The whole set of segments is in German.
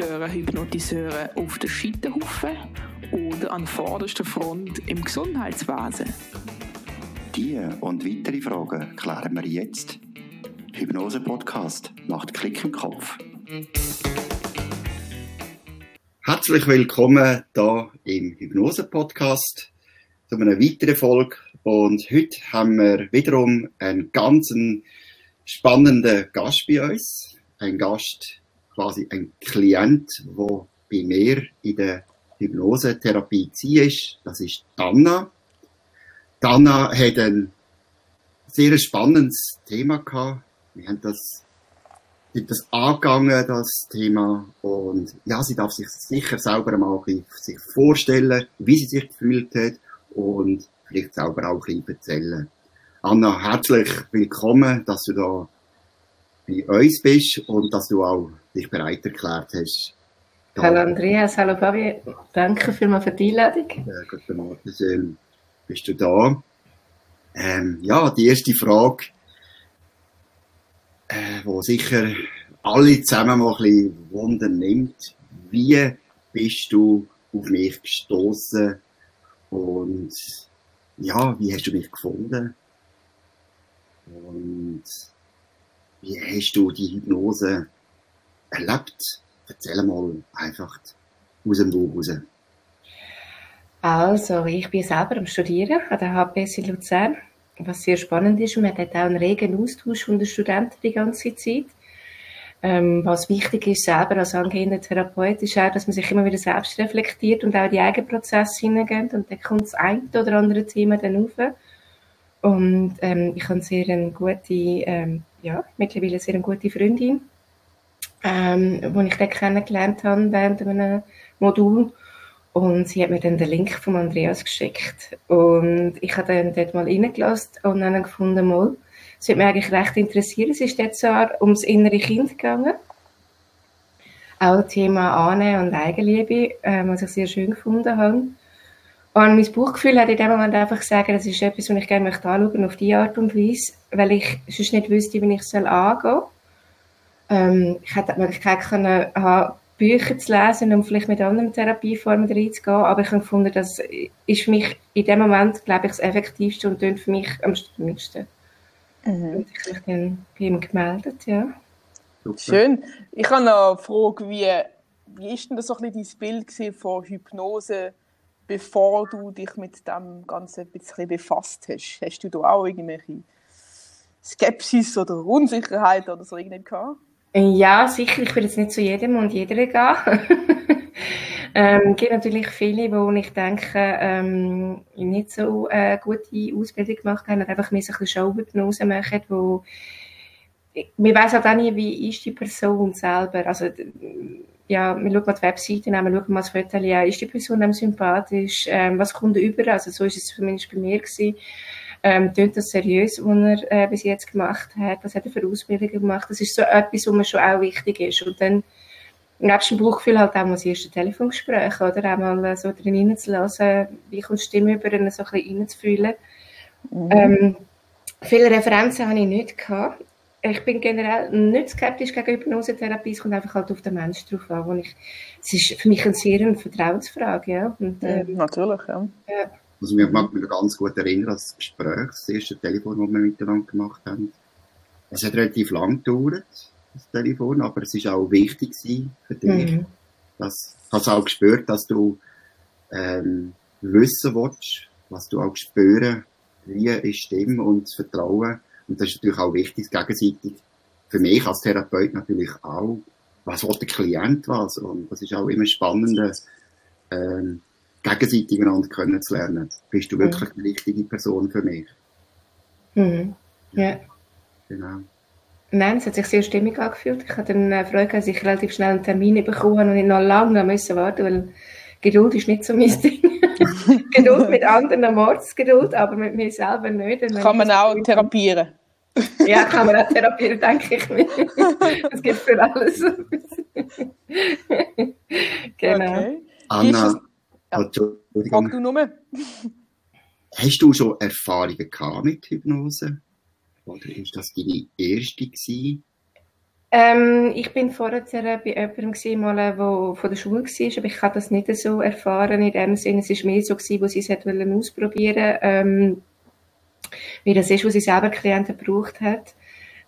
gehören Hypnotiseure auf den Scheiterhaufen oder an vorderster Front im Gesundheitswesen? Diese und weitere Fragen klären wir jetzt. Hypnose Podcast macht Klick im Kopf. Herzlich willkommen hier im Hypnose Podcast zu einer weiteren Folge. Und heute haben wir wiederum einen ganz spannenden Gast bei uns. Ein Gast, quasi ein Klient, der bei mir in der Hypnosetherapie ist. Das ist Dana. Dana hat ein sehr spannendes Thema gehabt. Wir haben das, sind das angegangen, das Thema. Und ja, sie darf sich sicher selber mal sich vorstellen, wie sie sich gefühlt hat und vielleicht selber auch ein bisschen erzählen. Anna, herzlich willkommen, dass du da bei uns bist und dass du auch dich bereit erklärt hast. Hallo Andreas, hallo Fabi, danke vielmals für die Einladung. Ja, guten Morgen, schön bist du da. Ähm, ja, die erste Frage, äh, wo sicher alle zusammen mal ein bisschen Wunder nimmt. Wie bist du auf mich gestoßen und ja, wie hast du mich gefunden? Und wie hast du die Hypnose erlebt? Erzähl mal einfach aus dem Buch raus. Also, ich bin selber am Studieren an der HPS in Luzern, was sehr spannend ist. Man hat auch einen regen Austausch den Studenten die ganze Zeit. Ähm, was wichtig ist, selber als angehender Therapeut, ist auch, dass man sich immer wieder selbst reflektiert und auch in die eigenen Prozesse hineingeht. Und dann kommt das eine oder andere Thema dann auf. Und ähm, ich habe sehr eine gute, ähm, ja, mittlerweile sehr eine gute Freundin, ähm, die ich dann kennengelernt habe während einem Modul. Und sie hat mir dann den Link von Andreas geschickt. Und ich habe dann dort mal reingelassen und dann gefunden, mal, es hat mich eigentlich recht interessiert. Es ist jetzt ums innere Kind gegangen. Auch Thema Annehmen und Eigenliebe, äh, was ich sehr schön gefunden habe. Und mein Bauchgefühl hat in dem Moment einfach gesagt, das ist etwas, was ich gerne möchte anschauen, auf diese Art und Weise, weil ich sonst nicht wüsste, wie ich es angehen soll. Ähm, ich hätte die Möglichkeit können, haben, Bücher zu lesen und vielleicht mit anderen Therapieformen reinzugehen, aber ich habe gefunden, das ist für mich in dem Moment, glaube ich, das Effektivste und für mich am stimmigsten. Mhm. Und ich habe mich dann bei ihm gemeldet, ja. Super. Schön. Ich habe noch eine Frage, wie, wie ist denn das so ein bisschen dein Bild von Hypnose, bevor du dich mit dem Ganzen ein bisschen befasst hast? Hast du da auch irgendwelche Skepsis oder Unsicherheit oder so irgendwie gehabt? Ja, sicher. Ich will jetzt nicht zu jedem und jeder gehen. ähm, gibt natürlich viele, wo ich denke, ähm, nicht so eine gute Ausbildung gemacht haben und einfach mehr so ein bisschen Showhypnose machen, wo wir weiß halt auch nie, wie ist die Person selber. Also, ja, wir schauen mal die Webseite an, wir schauen mal das Foto an, ist die Person einem sympathisch, ähm, was kommt über, also so ist es zumindest bei mir gewesen. Ähm, tönt das seriös, was er äh, bis jetzt gemacht hat? Was hat er für Ausbildungen gemacht? Das ist so etwas, was mir schon auch wichtig ist. Und dann, nebst dem Bauchgefühl halt auch mal das erste Telefongespräch, oder? Auch mal äh, so drin reinzulassen, wie kommt die Stimme über, ihn so ein bisschen reinzufühlen. Mhm. Ähm, viele Referenzen habe ich nicht gehabt. Ich bin generell nicht skeptisch gegen Hypnosetherapie. Es kommt einfach halt auf den Menschen drauf an. Wo ich, es ist für mich eine sehr eine Vertrauensfrage, ja. Und, äh, ja natürlich, ja. ja. Also ich mag mich ganz gut erinnern, das Gespräch, das erste Telefon, das wir miteinander gemacht haben. Es hat relativ lang gedauert, das Telefon, aber es war auch wichtig für dich. Mhm. Das, hast auch gespürt, dass du ähm, wissen willst, was du auch spüren, wie ist Stimme und das Vertrauen. Und das ist natürlich auch wichtig, gegenseitig. Für mich als Therapeut natürlich auch. Was will der Klient was? Und das ist auch immer spannend, ähm, gegenseitig einander kennenzulernen. Bist du mhm. wirklich die richtige Person für mich? Mhm. Ja. Genau. Nein, es hat sich sehr stimmig angefühlt. Ich hatte dann Freude, dass ich relativ schnell einen Termin bekommen habe und ich noch lange müssen warten, weil Geduld ist nicht so mein Ding. Geduld mit anderen Mordsgeduld, aber mit mir selber nicht. Kann man auch therapieren. Ja, kann man auch therapieren, denke ich mir. Es gibt für alles. genau. Okay. Anna, ja. Frag du nur. Hast du schon Erfahrungen gehabt mit Hypnose? Oder ist das deine erste gewesen? Ähm, ich bin vorher bei jemandem gewesen, mal, der von der Schule war, aber ich habe das nicht so erfahren in dem Sinne. Es war mehr so, gewesen, wo sie es wollen ausprobieren ähm, wie das ist, was sie selber Klienten gebraucht hat.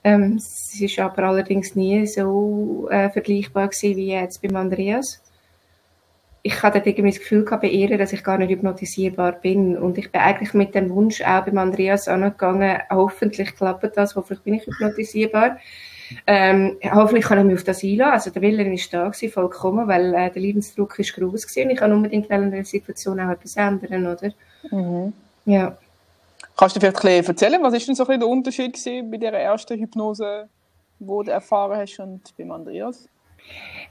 Ähm, es ist aber allerdings nie so äh, vergleichbar gewesen wie jetzt beim Andreas. Ich hatte irgendwie das Gefühl gehabt bei ihr, dass ich gar nicht hypnotisierbar bin. Und ich bin eigentlich mit dem Wunsch auch beim Andreas angegangen, hoffentlich klappt das, hoffentlich bin ich hypnotisierbar. Ähm, hoffentlich kann ich mich auf das einlassen. Also der Wille ist da gewesen, vollkommen, weil äh, der Lebensdruck ist groß gewesen. Ich kann unbedingt in der Situation auch etwas ändern, oder? Mhm. Ja. Kannst du vielleicht ein erzählen, was ist denn so ein der Unterschied gewesen bei der ersten Hypnose, die du erfahren hast und beim Andreas?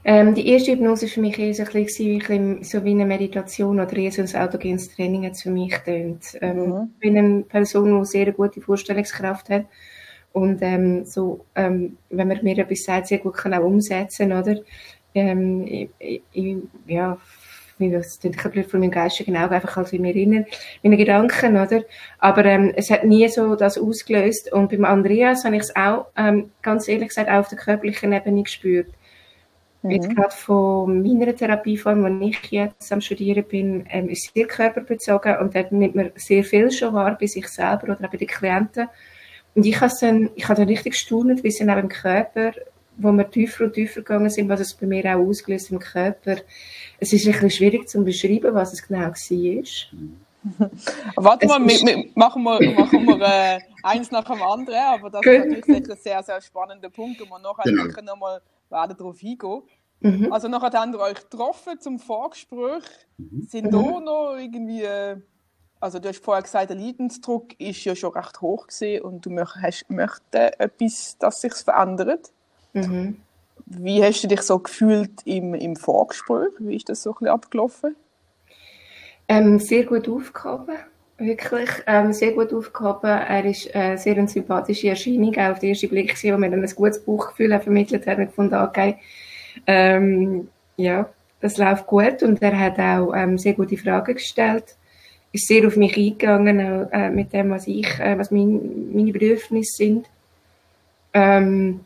Ähm, die erste Hypnose war für mich eher so, ein bisschen, so wie eine Meditation oder eher so ein autogenes Training hat für mich getönt. Ähm, mhm. Ich bin eine Person, die sehr gute Vorstellungskraft hat und ähm, so, ähm, wenn man mir etwas sagt, sehr gut kann auch umsetzen, oder? Ähm, ich, ich, ja, das klingt bisschen von meinem geistigen Auge, einfach halt wie mir innen, meine Gedanken, oder? Aber ähm, es hat nie so das ausgelöst. Und beim Andreas habe ich es auch, ähm, ganz ehrlich gesagt, auch auf der körperlichen Ebene gespürt. Mhm. Jetzt gerade von meiner Therapieform, die ich jetzt am Studieren bin, ähm, ist sehr körperbezogen und dort nimmt man sehr viel schon wahr bei sich selber oder auch bei den Klienten. Und ich habe dann, ich habe dann richtig gestaunt, wie es dann auch im Körper, wo wir tiefer und tiefer gegangen sind, was es bei mir auch ausgelöst im Körper. Es ist ein bisschen schwierig zu beschreiben, was es genau war. Warte mal, wir, wir, machen wir, machen wir äh, eins nach dem anderen, aber das ist natürlich ein sehr, sehr spannender Punkt, wo wir nachher genau. sicher nochmal werden darauf eingehen. Mhm. Also nachher habt ihr euch getroffen zum Vorgespräch. Mhm. Sind mhm. da noch irgendwie äh, also du hast vorher gesagt, der Leidensdruck ist ja schon recht hoch gesehen und du möchtest, möchtest etwas, dass sich verändert. Mhm. Wie hast du dich so gefühlt im, im Vorgespräch? Wie ist das so ein bisschen abgelaufen? Ähm, sehr gut aufgehoben, wirklich ähm, sehr gut aufgehoben. Er ist äh, sehr eine sympathische Erscheinung, auch auf den ersten Blick, wo mir dann ein gutes Bauchgefühl vermittelt hat, gefunden, okay, ähm, ja, das läuft gut und er hat auch ähm, sehr gute Fragen gestellt ist sehr auf mich eingegangen, auch, äh, mit dem, was ich, äh, was mein, meine Bedürfnisse sind. Ähm,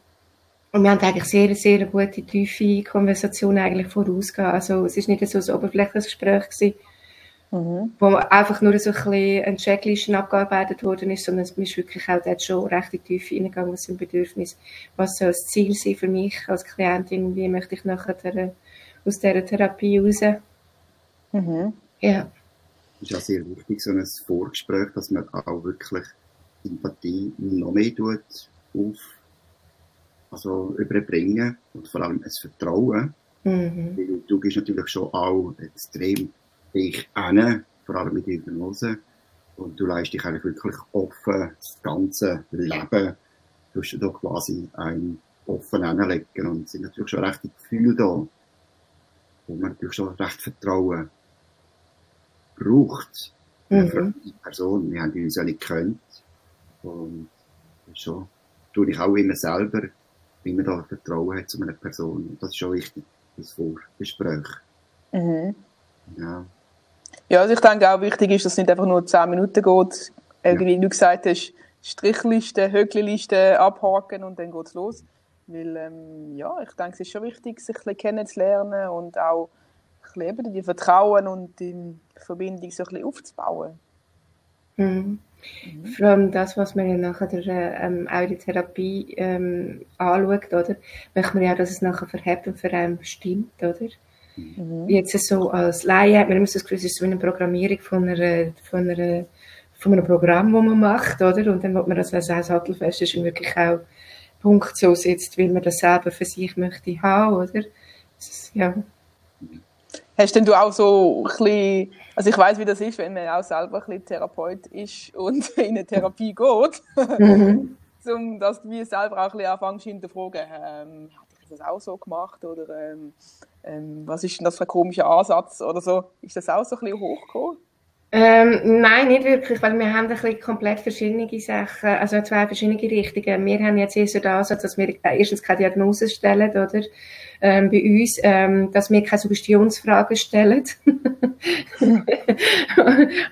und wir haben eigentlich sehr, sehr gute, tiefe Konversation eigentlich vorausgegangen. Also, es ist nicht so ein oberflächliches Gespräch gewesen, mhm. wo einfach nur so ein bisschen ein Checklisten abgearbeitet worden ist, sondern es ist wirklich auch dort schon recht tief hineingegangen, was sind Bedürfnisse, was soll das Ziel sein für mich als Klientin, wie möchte ich nachher aus dieser Therapie raus. Mhm. Ja ist ja sehr wichtig, so ein Vorgespräch, dass man auch wirklich Sympathie noch mehr tut auf, also überbringen und vor allem ein Vertrauen. Mhm. Weil du bist natürlich schon auch extrem dich an, vor allem mit Hypnose. Und du leist dich eigentlich wirklich offen, das ganze Leben, du du da quasi ein offen anlegen. Und es sind natürlich schon rechte Gefühle da, wo man natürlich schon recht Vertrauen braucht. Mhm. Die Person, wir haben uns ja nicht gekannt. Und schon tue ich auch immer selber, wie man da Vertrauen hat zu einer Person. Und das ist schon wichtig, das Vorgespräch. Mhm. Ja. Ja, also ich denke auch wichtig ist, dass es nicht einfach nur 10 Minuten geht. Irgendwie, ja. wie du gesagt hast, Strichliste, Höckliste abhaken und dann geht es los. Weil, ähm, ja, ich denke, es ist schon wichtig, sich ein bisschen kennenzulernen und auch ein bisschen die Vertrauen und die Verbindung so ein bisschen aufzubauen. Mhm. Mhm. Vor allem das, was man ja nachher ähm, auch in der Therapie ähm, anschaut, oder? Möchte man ja, dass es nachher verhebt und für einen stimmt, oder? Mhm. Jetzt so als Laie hat man immer so das Gefühl, es ist so eine Programmierung von einer, von einer, von einem Programm, das man macht, oder? Und dann wird man das als sattelfest ist wirklich auch Punkt so setzt, weil man das selber für sich möchte haben, oder? Das, ja. Hast denn du auch so ein bisschen, also ich weiß, wie das ist, wenn man auch selber ein bisschen Therapeut ist und in eine Therapie geht, mhm. um dass du selber auch ein bisschen anfängst zu hinterfragen, ähm, hat ich das auch so gemacht oder ähm, ähm, was ist denn das für ein komischer Ansatz oder so? Ist das auch so ein bisschen hochgekommen? Ähm, nein, nicht wirklich, weil wir haben ein bisschen komplett verschiedene Sachen, also zwei verschiedene Richtungen. Wir haben jetzt eher so den Ansatz, dass wir erstens keine Diagnose stellen, oder? Ähm, bei uns, ähm, dass wir keine Suggestionsfragen stellen.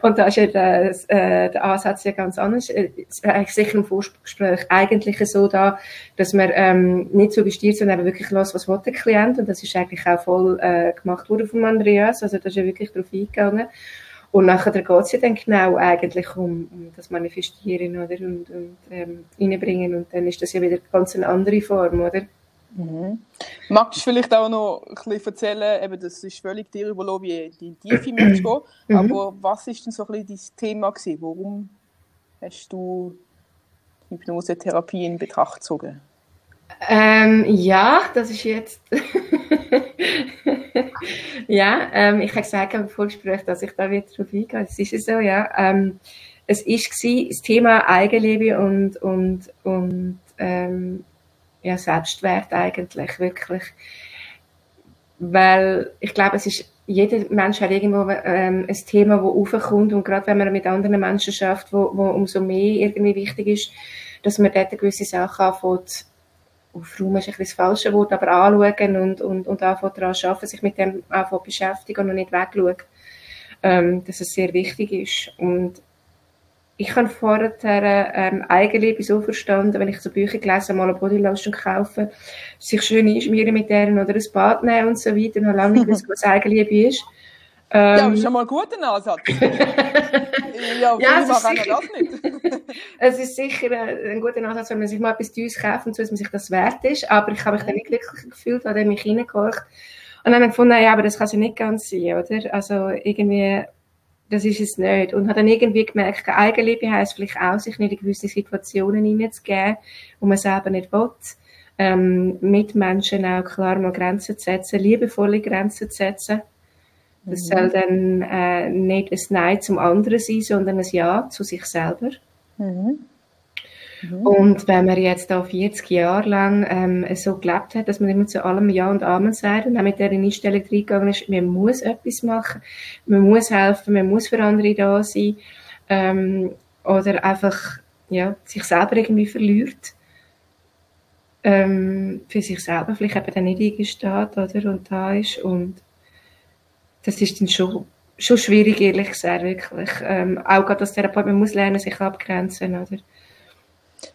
und da ist ja der, äh, der Ansatz ja ganz anders. Es ist eigentlich sicher im Vorgespräch eigentlich so da, dass man ähm, nicht suggestiert, sondern eben wirklich los, was der Klient. Und das ist eigentlich auch voll äh, gemacht worden von Andreas. Also da ist ja wirklich darauf eingegangen. Und nachher geht es ja dann genau eigentlich um, um das Manifestieren oder? Und, und ähm, reinbringen. Und dann ist das ja wieder ganz eine andere Form, oder? Mhm. Magst du vielleicht auch noch ein bisschen erzählen, eben, das ist völlig dir überlassen, wie die Tiefe möchtest gehen, mhm. aber was ist denn so ein bisschen dein Thema gewesen? Warum hast du Hypnosetherapie in Betracht gezogen? Ähm, ja, das ist jetzt. ja, ähm, ich habe gesagt im Vorgespräch, dass ich da wieder drauf eingehe. Es ist so, ja. Ähm, es war das Thema Eigenliebe und, und, und ähm, ja, Selbstwert eigentlich, wirklich. Weil ich glaube, es ist, jeder Mensch hat irgendwo ähm, ein Thema, das aufkommt und gerade wenn man mit anderen Menschen schafft, wo, wo umso mehr irgendwie wichtig ist, dass man dort gewisse Sachen anfängt, aufräumen ist ein bisschen das falsche Wort, aber anschauen und, und, und anfangen daran arbeiten, sich mit dem anfangen beschäftigen und nicht wegschauen, ähm, dass es sehr wichtig ist. Und ich habe vorher ähm, Eigenliebe so verstanden, wenn ich so Bücher gelesen mal eine Bodylotion kaufe, sich schön einschmieren mit deren oder ein Bad nehmen und so weiter und habe lange nicht gewusst, was Eigenliebe ist. Ähm, ja, ist schon mal ein guter Ansatz. ja, ja es, ist sicher, das nicht. es ist sicher ein guter Ansatz, wenn man sich mal etwas Teures kauft und so, dass man sich das wert ist. Aber ich habe mich dann nicht glücklich gefühlt, habe mich reingehorcht. Und dann habe ich gefunden, ja, aber das kann ja nicht ganz sein, oder? Also irgendwie, das ist es nicht. Und habe dann irgendwie gemerkt, Eigenliebe heisst vielleicht auch, sich nicht in gewisse Situationen hineinzugeben, wo man selber nicht will. Ähm, mit Menschen auch klar mal Grenzen zu setzen, liebevolle Grenzen zu setzen das mhm. soll dann äh, nicht ein Nein zum anderen sein, sondern ein Ja zu sich selber. Mhm. Mhm. Und wenn man jetzt da 40 Jahre lang ähm, so gelebt hat, dass man immer zu allem Ja und Amen sagt und auch mit der Einstellung reingegangen ist, man muss etwas machen, man muss helfen, man muss für andere da sein ähm, oder einfach ja, sich selber irgendwie verliert, ähm, für sich selber vielleicht eben dann nicht eingesteht oder, und da ist und das ist dann schon, schon schwierig, ehrlich gesagt, wirklich. Ähm, auch gerade als Therapeut, man muss lernen, sich abgrenzen, oder?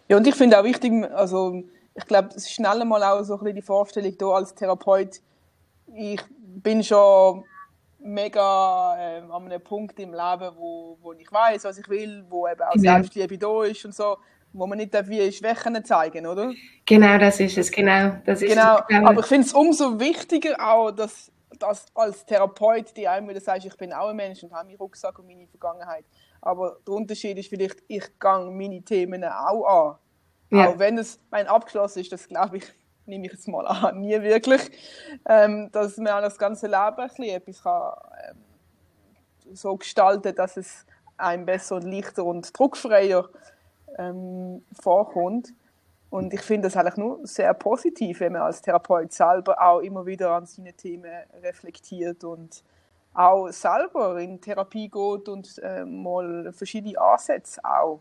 Ja, und ich finde auch wichtig, also ich glaube, es ist schnell mal auch so ein bisschen die Vorstellung da als Therapeut, ich bin schon mega äh, an einem Punkt im Leben, wo, wo ich weiß, was ich will, wo eben auch genau. Selbstliebe da ist und so, wo man nicht wie Schwächen zeigen, oder? Genau, das ist es, genau. Das ist genau. Es, aber ich finde es umso wichtiger auch, dass das als Therapeut, die einem wieder sagst, ich bin auch ein Mensch und habe meinen Rucksack und meine Vergangenheit. Aber der Unterschied ist vielleicht, ich gehe meine Themen auch an. Ja. Auch wenn es mein abgeschlossen ist, das glaube ich, nehme ich jetzt mal an, nie wirklich, ähm, dass man das ganze Leben ein bisschen etwas kann, ähm, so gestalten, dass es einem besser und leichter und druckfreier ähm, vorkommt. Und ich finde das eigentlich nur sehr positiv, wenn man als Therapeut selber auch immer wieder an seine Themen reflektiert und auch selber in Therapie geht und äh, mal verschiedene Ansätze auch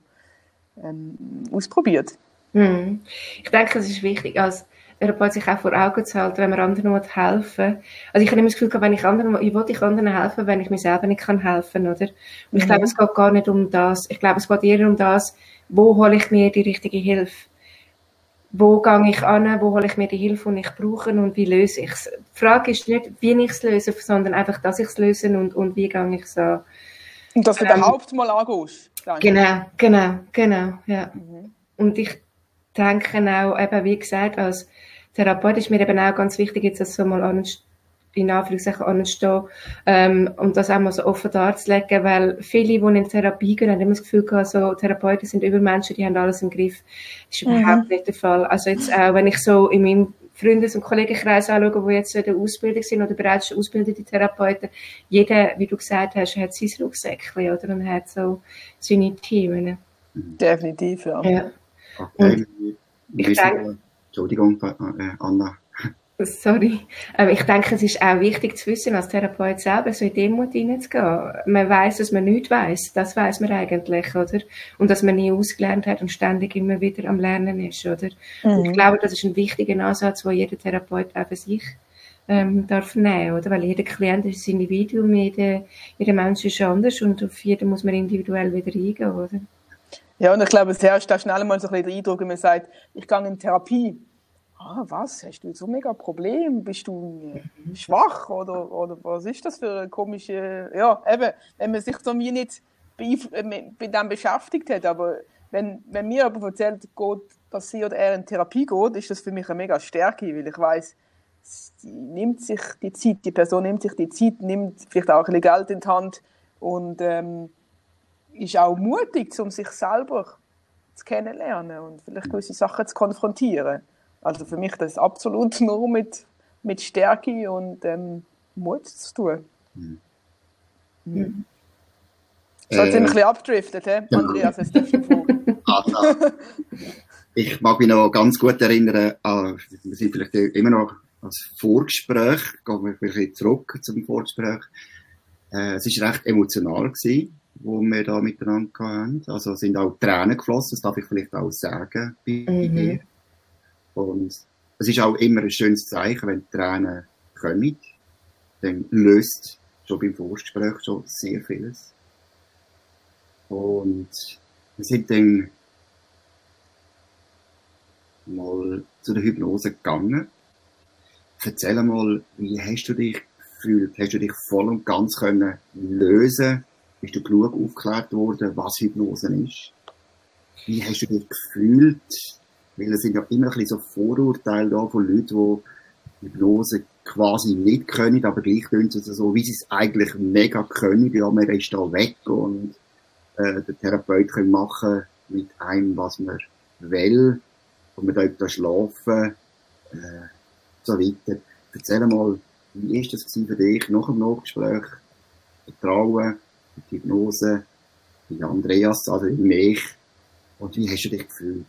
ähm, ausprobiert. Hm. Ich denke, es ist wichtig, als Therapeut sich auch vor Augen zu halten, wenn man anderen helfen. Also ich habe immer das Gefühl, wenn ich anderen, ich wollte ich anderen helfen, wenn ich mir selber nicht kann helfen, oder? Und ich mhm. glaube, es geht gar nicht um das. Ich glaube, es geht eher um das, wo hole ich mir die richtige Hilfe? Wo gehe ich an, wo hole ich mir die Hilfe, die ich brauche und wie löse ich es. Die Frage ist nicht, wie ich es löse, sondern einfach, dass ich es löse und, und wie gehe ich es an. Und dass du ähm, überhaupt mal angehst. Genau, genau, genau, ja. Mhm. Und ich denke auch, eben, wie gesagt, als Therapeut ist mir eben auch ganz wichtig, jetzt das so mal anzustellen, in Anführungszeichen anstehen, ähm, um das auch mal so offen darzulegen, weil viele, die in Therapie gehen, haben immer das Gefühl gehabt, so Therapeuten sind Übermenschen, die haben alles im Griff. Das ist mhm. überhaupt nicht der Fall. Also jetzt auch, wenn ich so in meinem Freundes- und Kollegenkreis anschaue, die jetzt in der Ausbildung sind oder bereits schon ausgebildete Therapeuten, jeder, wie du gesagt hast, hat sein Rucksäckchen, oder? Und hat so seine Themen. Definitiv, ja. ja. Okay. ich denke, Entschuldigung, äh, Anna. Sorry. Ähm, ich denke, es ist auch wichtig zu wissen, als Therapeut selber so in Demut hineinzugehen. Man weiß, dass man nichts weiß. Das weiß man eigentlich, oder? Und dass man nie ausgelernt hat und ständig immer wieder am Lernen ist, oder? Mhm. ich glaube, das ist ein wichtiger Ansatz, wo jeder Therapeut auch für sich ähm, darf nehmen, oder? Weil jeder Klient ist ein Individuum, jeder, jeder Mensch ist anders und auf jeden muss man individuell wieder eingehen, oder? Ja, und ich glaube, es herrscht da schnell mal so ein bisschen der Eindruck, wenn man sagt, ich gehe in Therapie ah, was, hast du so mega Problem? Bist du äh, schwach oder, oder was ist das für eine komische, ja, eben, wenn man sich so wie nicht äh, mit dem beschäftigt hat, aber wenn, wenn mir aber erzählt, geht, dass sie oder er in Therapie geht, ist das für mich eine mega Stärke, weil ich weiß, die nimmt sich die Zeit, die Person nimmt sich die Zeit, nimmt vielleicht auch ein bisschen Geld in die Hand und ähm, ist auch mutig, um sich selber zu kennenlernen und vielleicht gewisse Sachen zu konfrontieren. Also für mich das absolut nur mit, mit Stärke und ähm, Mut zu tun. Mhm. Mhm. So, jetzt sind wir ein bisschen abgedriftet, he? Genau. Andreas, jetzt darfst du vor. Ich mag mich noch ganz gut erinnern, an, wir sind vielleicht immer noch als Vorgespräch, gehen wir ein bisschen zurück zum Vorgespräch. Äh, es war recht emotional gewesen, wo wir da miteinander hatten. Also sind auch Tränen geflossen, das darf ich vielleicht auch sagen bei mhm. dir. Und es ist auch immer ein schönes Zeichen, wenn die Tränen kommen. Dann löst schon beim Vorgespräch schon sehr vieles. Und wir sind dann mal zu der Hypnose gegangen. Erzähl mal, wie hast du dich gefühlt? Hast du dich voll und ganz können lösen? Bist du genug aufgeklärt worden, was Hypnose ist? Wie hast du dich gefühlt? Weil es sind ja immer ein bisschen so Vorurteile da von Leuten, die Hypnose quasi nicht können, aber gleich tun sie so, wie sie es eigentlich mega können. Ja, man ist da weg und äh, der Therapeut kann machen mit einem, was man will. Und man darf da schlafen, äh, so weiter. Erzähl mal, wie ist das für dich nach dem Nachgespräch? Vertrauen, die Hypnose, die Andreas, also in mich. Und wie hast du dich gefühlt?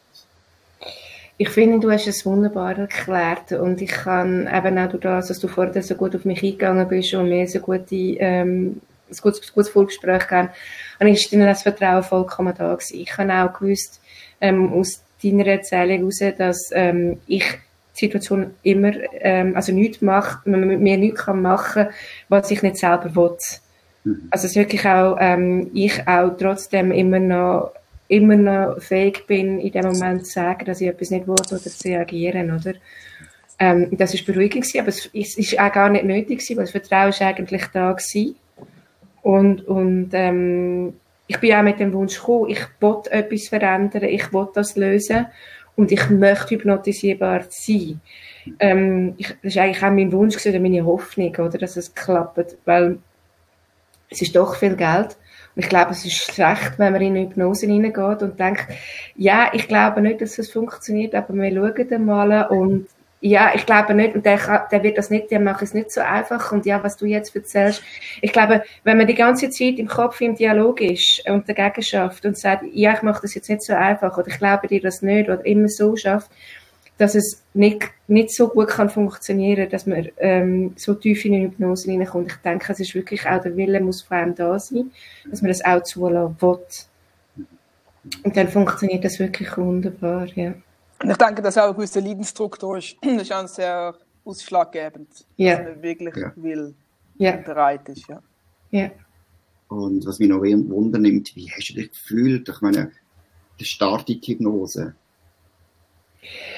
Ich finde, du hast es wunderbar erklärt und ich kann eben auch durch das, dass du vorher so gut auf mich eingegangen bist und mir so gute, ähm, ein gutes, gutes Vorgespräch gegeben und ist dann das Vertrauen vollkommen da gewesen. Ich habe auch gewusst, ähm, aus deiner Erzählung heraus, dass ähm, ich die Situation immer, ähm, also nichts macht, man mit mir nichts kann machen, was ich nicht selber will. Mhm. Also es ist wirklich auch, ähm, ich auch trotzdem immer noch immer noch fähig bin, in dem Moment zu sagen, dass ich etwas nicht will oder zu reagieren, oder? Ähm, das ist beruhigend gewesen, aber es ist auch gar nicht nötig gewesen, weil das Vertrauen ist eigentlich da gewesen. Und, und, ähm, ich bin auch mit dem Wunsch gekommen, ich will etwas verändern, ich will das lösen und ich möchte hypnotisierbar sein. Ähm, ich, das ist eigentlich auch mein Wunsch gewesen, meine Hoffnung, oder, dass es klappt, weil es ist doch viel Geld ich glaube, es ist schlecht, wenn man in eine Hypnose hineingeht und denkt, ja, ich glaube nicht, dass es funktioniert, aber wir schauen mal und ja, ich glaube nicht, und der, der wird das nicht, der macht es nicht so einfach. Und ja, was du jetzt erzählst, ich glaube, wenn man die ganze Zeit im Kopf im Dialog ist und dagegen schafft und sagt, ja, ich mache das jetzt nicht so einfach oder ich glaube dir das nicht oder immer so schafft, dass es nicht, nicht so gut kann funktionieren, dass man ähm, so tief in eine Hypnose hineinkommt. Ich denke, es ist wirklich auch der Wille muss vor allem da sein, dass man das auch zulassen will. Und dann funktioniert das wirklich wunderbar, ja. Und ich denke, dass auch ein gewisser Leidensstruktur ist. Das ist auch sehr ausschlaggebend, ja. dass man wirklich ja. will ja. und bereit ist, ja. ja. Und was mich noch Wunder nimmt, wie hast du dich gefühlt? Ich meine, der Start in die Hypnose,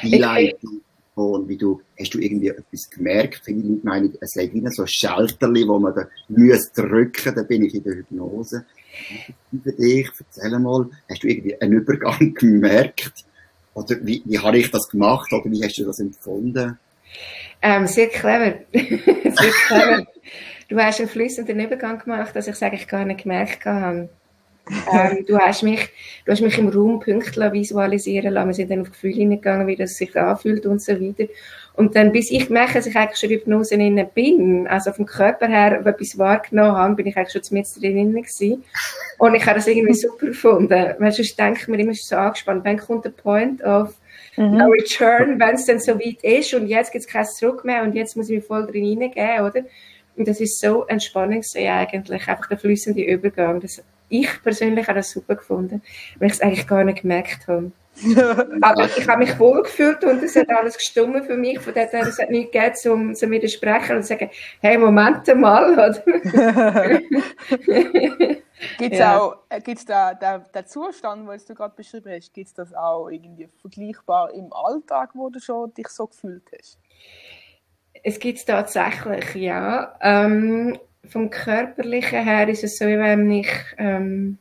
Einleitung und wie du, hast du irgendwie etwas gemerkt? Viele Leute meinen, es sei wie so ein Schalterli, wo man da muss drücken, dann bin ich in der Hypnose. Für dich, erzähl mal, hast du irgendwie einen Übergang gemerkt? Oder wie, wie habe ich das gemacht? Oder wie hast du das empfunden? Ähm, sehr clever. sehr clever. du hast einen flüssenden Übergang gemacht, dass ich es eigentlich gar nicht gemerkt habe. Ähm, du, hast mich, du hast mich im Raum pünktlich visualisieren lassen. Wir sind dann auf Gefühle hineingegangen, wie das sich anfühlt und so weiter. Und dann, bis ich merke, dass ich eigentlich schon in Hypnose innen bin, also vom Körper her etwas wahrgenommen habe, bin ich eigentlich schon mit drin gewesen. Und ich habe das irgendwie super gefunden. Weil sonst denke ich mir immer so angespannt, wann kommt der Point of mhm. no return, wenn es dann so weit ist und jetzt gibt es kein Zurück mehr und jetzt muss ich mich voll drin hineingeben, oder? Und das ist so entspannend eigentlich, einfach der flüssende Übergang. Das, ich persönlich habe das super gefunden, weil ich es eigentlich gar nicht gemerkt habe. Aber ich habe mich wohl gefühlt und es hat alles gestummen für mich. Von daher, es hat nichts gegeben, um zu widersprechen und zu sagen, hey, Moment mal. gibt es ja. auch, äh, gibt's da, der, der Zustand, den du gerade beschrieben hast, gibt es das auch irgendwie vergleichbar im Alltag, wo du schon dich so gefühlt hast? Es gibt es tatsächlich, ja. Ähm, vom Körperlichen her ist es so, wenn ich, ähm,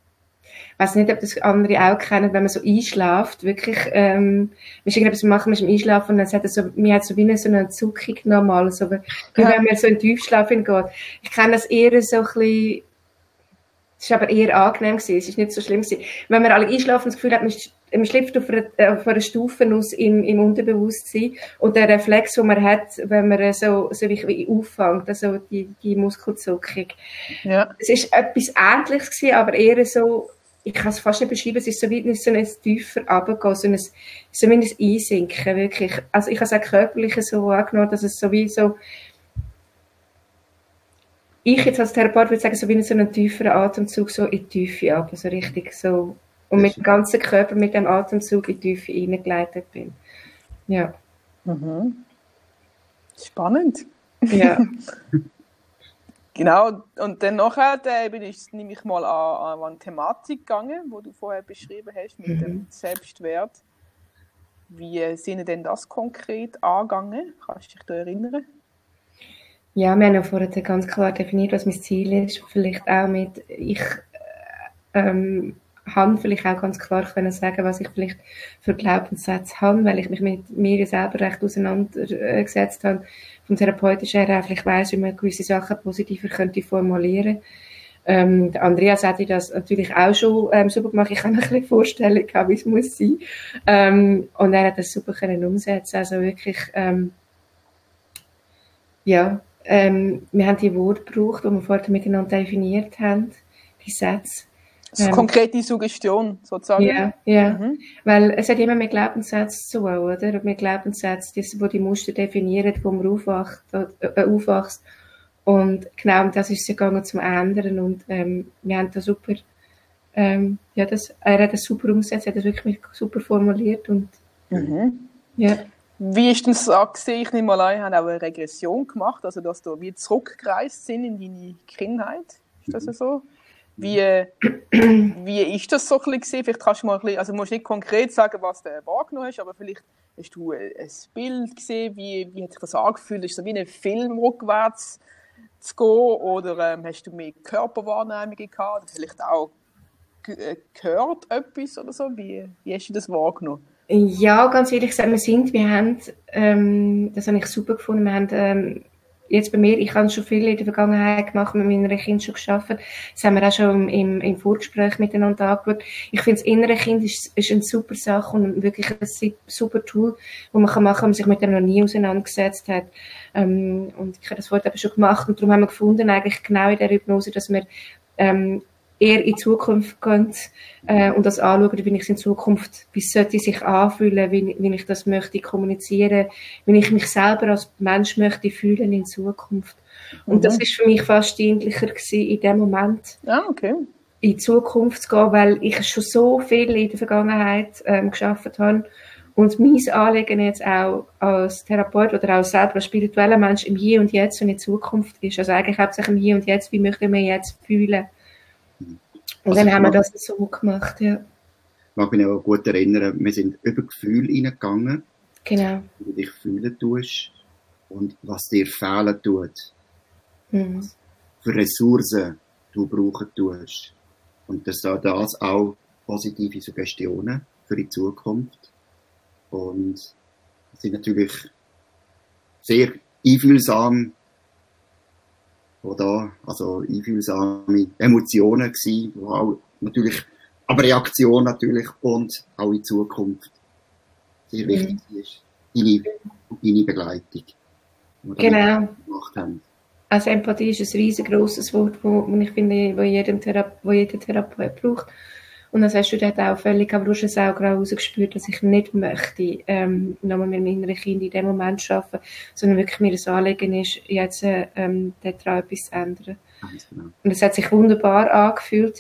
weiß nicht, ob das andere auch kennen, wenn man so einschläft, wirklich, ähm, wir irgendetwas machen mit dem Einschlafen und dann hat es so, mir hat so wie eine, so eine Zuckung normal, so, wie ja. wenn man so in den Tiefschlaf hingeht. Ich kenne das eher so ein bisschen, es ist aber eher angenehm gewesen, es ist nicht so schlimm gewesen. Wenn man alle einschlafen das Gefühl hat, man, man schlüpft auf einer, äh, auf einer Stufe aus im, im Unterbewusstsein und der Reflex, den man hat, wenn man so, so wie, wie auffängt, also die, die Muskelzuckung. Ja. Es ist etwas Ähnliches gewesen, aber eher so, ich kann es fast nicht beschreiben, es ist so wie so ein tiefer runtergehen, so ein, so ein Einsinken, wirklich. Also ich habe es auch körperlich so angenommen, dass es so wie so, ich jetzt als Therapeut würde sagen, so wie in so einem tieferen Atemzug so in die Tiefe ab, also richtig so, und mit dem ganzen Körper mit dem Atemzug in die Tiefe hineingeleitet bin. Ja. Mhm. Spannend. Ja. genau, und dann nachher äh, bin ich, nehme ich mal an, an eine Thematik gegangen, wo du vorher beschrieben hast, mit mhm. dem Selbstwert. Wie sind denn das konkret angegangen? Kannst du dich da erinnern? Ja, wir haben ja vorher ganz klar definiert, was mein Ziel ist. Vielleicht auch mit, ich ähm, habe vielleicht auch ganz klar können sagen, was ich vielleicht für Glaubenssätze habe, weil ich mich mit mir selber recht auseinandergesetzt habe. Vom therapeutischen her vielleicht weiss, wie man gewisse Sachen positiver könnte formulieren ähm, Andreas hätte das natürlich auch schon ähm, super gemacht. Ich habe eine bisschen Vorstellung gehabt, wie es muss sein. Ähm, und er hat das super können umsetzen. Also wirklich, ähm, ja, ähm, wir haben die Worte gebraucht, die wir vorher miteinander definiert haben, die Sätze. Das ähm, konkrete Suggestion, sozusagen. Ja, ja. Mhm. Weil es hat immer mit Glaubenssätzen zu tun, oder? Mit Glaubenssätzen, die, die die Muster definieren, wo man aufwacht, äh, aufwachst. Und genau das ist es gegangen zum Ändern. Und ähm, wir haben das super, ähm, ja, das, er hat das super umgesetzt, er hat das wirklich super formuliert. Und, mhm. ja. Wie ist denn das gesehen? Ich nehme mal an, haben auch eine Regression gemacht, also dass du wie zurückgereist sind in deine Kindheit. Ist das so? Wie, wie ist das so ein bisschen? Vielleicht kannst du mal ein bisschen, also musst nicht konkret sagen, was du wahrgenommen hast, aber vielleicht hast du ein Bild gesehen, wie, wie hat sich das angefühlt? Ist es so wie ein Film rückwärts zu gehen oder ähm, hast du mehr Körperwahrnehmungen gehabt oder vielleicht auch äh, gehört etwas oder so? Wie, wie hast du das wahrgenommen? Ja, ganz ehrlich gesagt, wir sind, wir haben, ähm, das habe ich super gefunden, wir haben ähm, jetzt bei mir, ich habe schon viel in der Vergangenheit gemacht, mit meinen Kindern schon geschafft. Das haben wir auch schon im, im Vorgespräch miteinander angeschaut. Ich finde, das innere Kind ist, ist eine super Sache und wirklich ein super Tool, wo man kann machen, wenn man sich mit dem noch nie auseinandergesetzt hat. Ähm, und ich habe das vorher eben schon gemacht und darum haben wir gefunden, eigentlich genau in der Hypnose, dass wir ähm, eher in die Zukunft gehen äh, und das anschauen, wie ich es in Zukunft, wie sollte ich sich anfühlen, wie, wie ich das möchte kommunizieren, wie ich mich selber als Mensch möchte fühlen in Zukunft. Und mhm. das ist für mich fast dienlicher gewesen in dem Moment. Ah, okay. In die Zukunft zu gehen, weil ich schon so viel in der Vergangenheit ähm, geschafft habe und mein Anliegen jetzt auch als Therapeut oder auch selber als spiritueller Mensch im Hier und Jetzt und in Zukunft ist. Also eigentlich hauptsächlich im Hier und Jetzt, wie möchte ich mich jetzt fühlen? Und also dann haben wir das so gemacht, ja. Ich mag mich auch gut erinnern, wir sind über Gefühl reingegangen. Genau. Wie du dich fühlen tust und was dir fehlen tut. Mhm. Für Ressourcen du brauchen tust. Und dass da das auch positive Suggestionen für die Zukunft. Und sind natürlich sehr einfühlsam wo da also einfühlsame Emotionen gewesen, wo auch natürlich, aber Reaktion natürlich und auch in Zukunft sehr wichtig mhm. ist. Deine, deine Begleitung. Genau. Also Empathie ist ein riesengroßes Wort, wo, wo ich finde, wo, jedem Thera wo jeder Therapeut braucht. Und das hast du dort auch völlig am Ruschensauger rausgespürt, dass ich nicht möchte, ähm, nochmal mit meinen Kindern in dem Moment arbeiten, sondern wirklich mir das Anliegen ist, jetzt ähm, daran etwas zu ändern. Genau. Und es hat sich wunderbar angefühlt,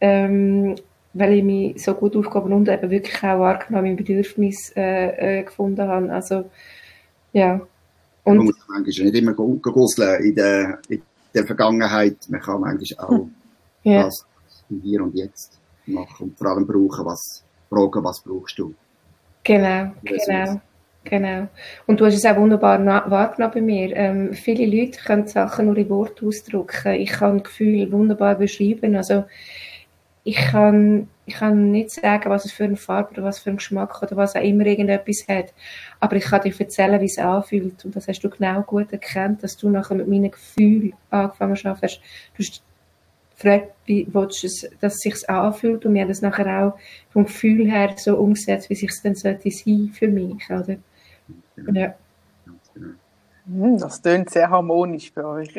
ähm, weil ich mich so gut aufgehoben und eben wirklich auch wahrgenommen, mein Bedürfnis äh, äh, gefunden habe. Also, ja. Und man muss manchmal nicht immer gusseln in der, in der Vergangenheit. Man kann manchmal auch ja. das im Hier und Jetzt machen und vor allem brauchen, was, fragen, was brauchst du. Genau, genau. Genau. Und du hast es auch wunderbar wahrgenommen bei mir. Ähm, viele Leute können Sachen nur in Wort ausdrücken. Ich kann Gefühle wunderbar beschreiben. Also, ich kann, ich kann nicht sagen, was es für eine Farbe oder was für einen Geschmack oder was auch immer irgendetwas hat. Aber ich kann dir erzählen, wie es anfühlt. Und das hast du genau gut erkannt, dass du nachher mit meinen Gefühlen angefangen hast. Du hast gefragt, wie willst du es, dass es sich anfühlt. Und wir haben das nachher auch vom Gefühl her so umgesetzt, wie sich es dann sollte sein für mich, oder? Ja. Hm, das tönt sehr harmonisch bei euch.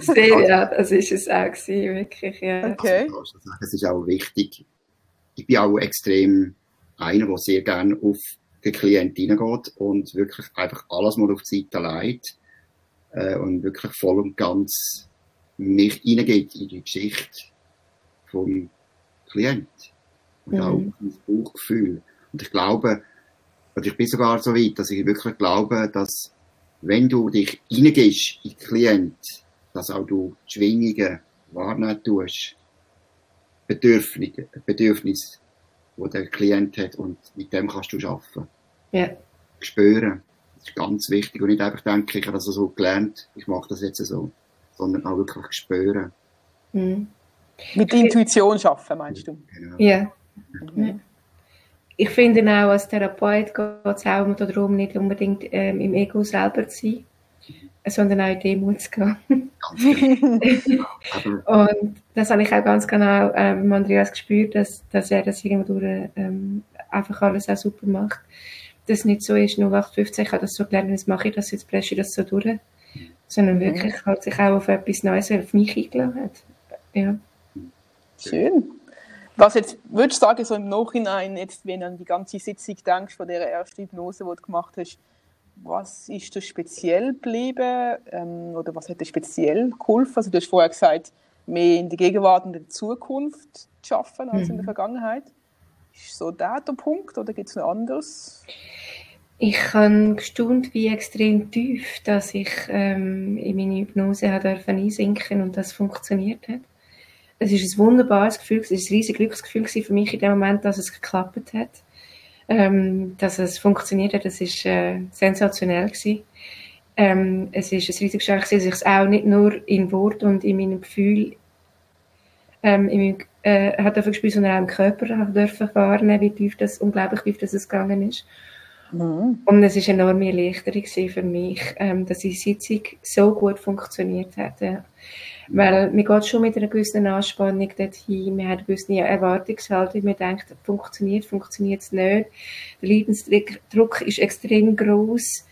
sehr, ja, das ist es auch gewesen, wirklich, ja. Okay. Also, es ist auch wichtig. Ich bin auch extrem einer, der sehr gerne auf den Klienten hineingeht und wirklich einfach alles mal auf die Seite legt äh, und wirklich voll und ganz mich hineingeht in die Geschichte vom Klient und mhm. auch ins Bauchgefühl. Und ich glaube, und ich bin sogar so weit, dass ich wirklich glaube, dass wenn du dich reingehst in den Klient, dass auch du die Schwingungen wahrnehmen tust, Bedürfnisse, Bedürfnisse, die der Klient hat und mit dem kannst du arbeiten. Ja. Spüren. Das ist ganz wichtig und nicht einfach denken, ich habe das so gelernt, ich mache das jetzt so, sondern auch wirklich spüren. Mhm. Mit Intuition schaffen, meinst du? Genau. Ja. Mhm ich finde auch, als Therapeut geht es auch darum, nicht unbedingt ähm, im Ego selber zu sein, sondern auch in Demut zu gehen. Genau. und das habe ich auch ganz genau ähm, Andreas gespürt, dass, dass er das irgendwo durch, ähm, einfach alles auch super macht. Dass es nicht so ist, nur 815, ich habe das so gelernt, jetzt mache ich das, jetzt presche ich das so durch. Sondern mhm. wirklich halt sich auch auf etwas Neues, auf mich eingeladen hat. Ja. Schön. Was jetzt, würdest du sagen, so im Nachhinein, jetzt, wenn du an die ganze Sitzung denkst, von der ersten Hypnose, die du gemacht hast, was ist dir speziell geblieben ähm, oder was hat dir speziell geholfen? Also du hast vorher gesagt, mehr in der Gegenwart und in der Zukunft zu schaffen als mhm. in der mhm. Vergangenheit. Ist so der der Punkt oder gibt es noch anderes? Ich habe gestaunt, wie extrem tief, dass ich ähm, in meine Hypnose einsinken und das funktioniert hat es ist ein wunderbares Gefühl, es ist ein riesiges Glücksgefühl für mich in dem Moment, dass es geklappt hat, ähm, dass es funktioniert hat, das ist äh, sensationell gewesen. Ähm, es ist ein riesiges Geschenk, dass ich es auch nicht nur in Wort und in meinem Gefühl ähm, in meinem, äh, hat dafür gespielt, sondern auch im Körper dürfen wahrnehmen, wie tief das, unglaublich tief das es gegangen ist. Mhm. Und es war eine enorme Erleichterung für mich, ähm, dass die Sitzung so gut funktioniert hat. Ja. Weil man geht schon mit einer gewissen Anspannung dorthin, man hat eine gewisse Erwartungshaltung, man denkt, funktioniert, funktioniert es nicht. Der Leidensdruck ist extrem groß.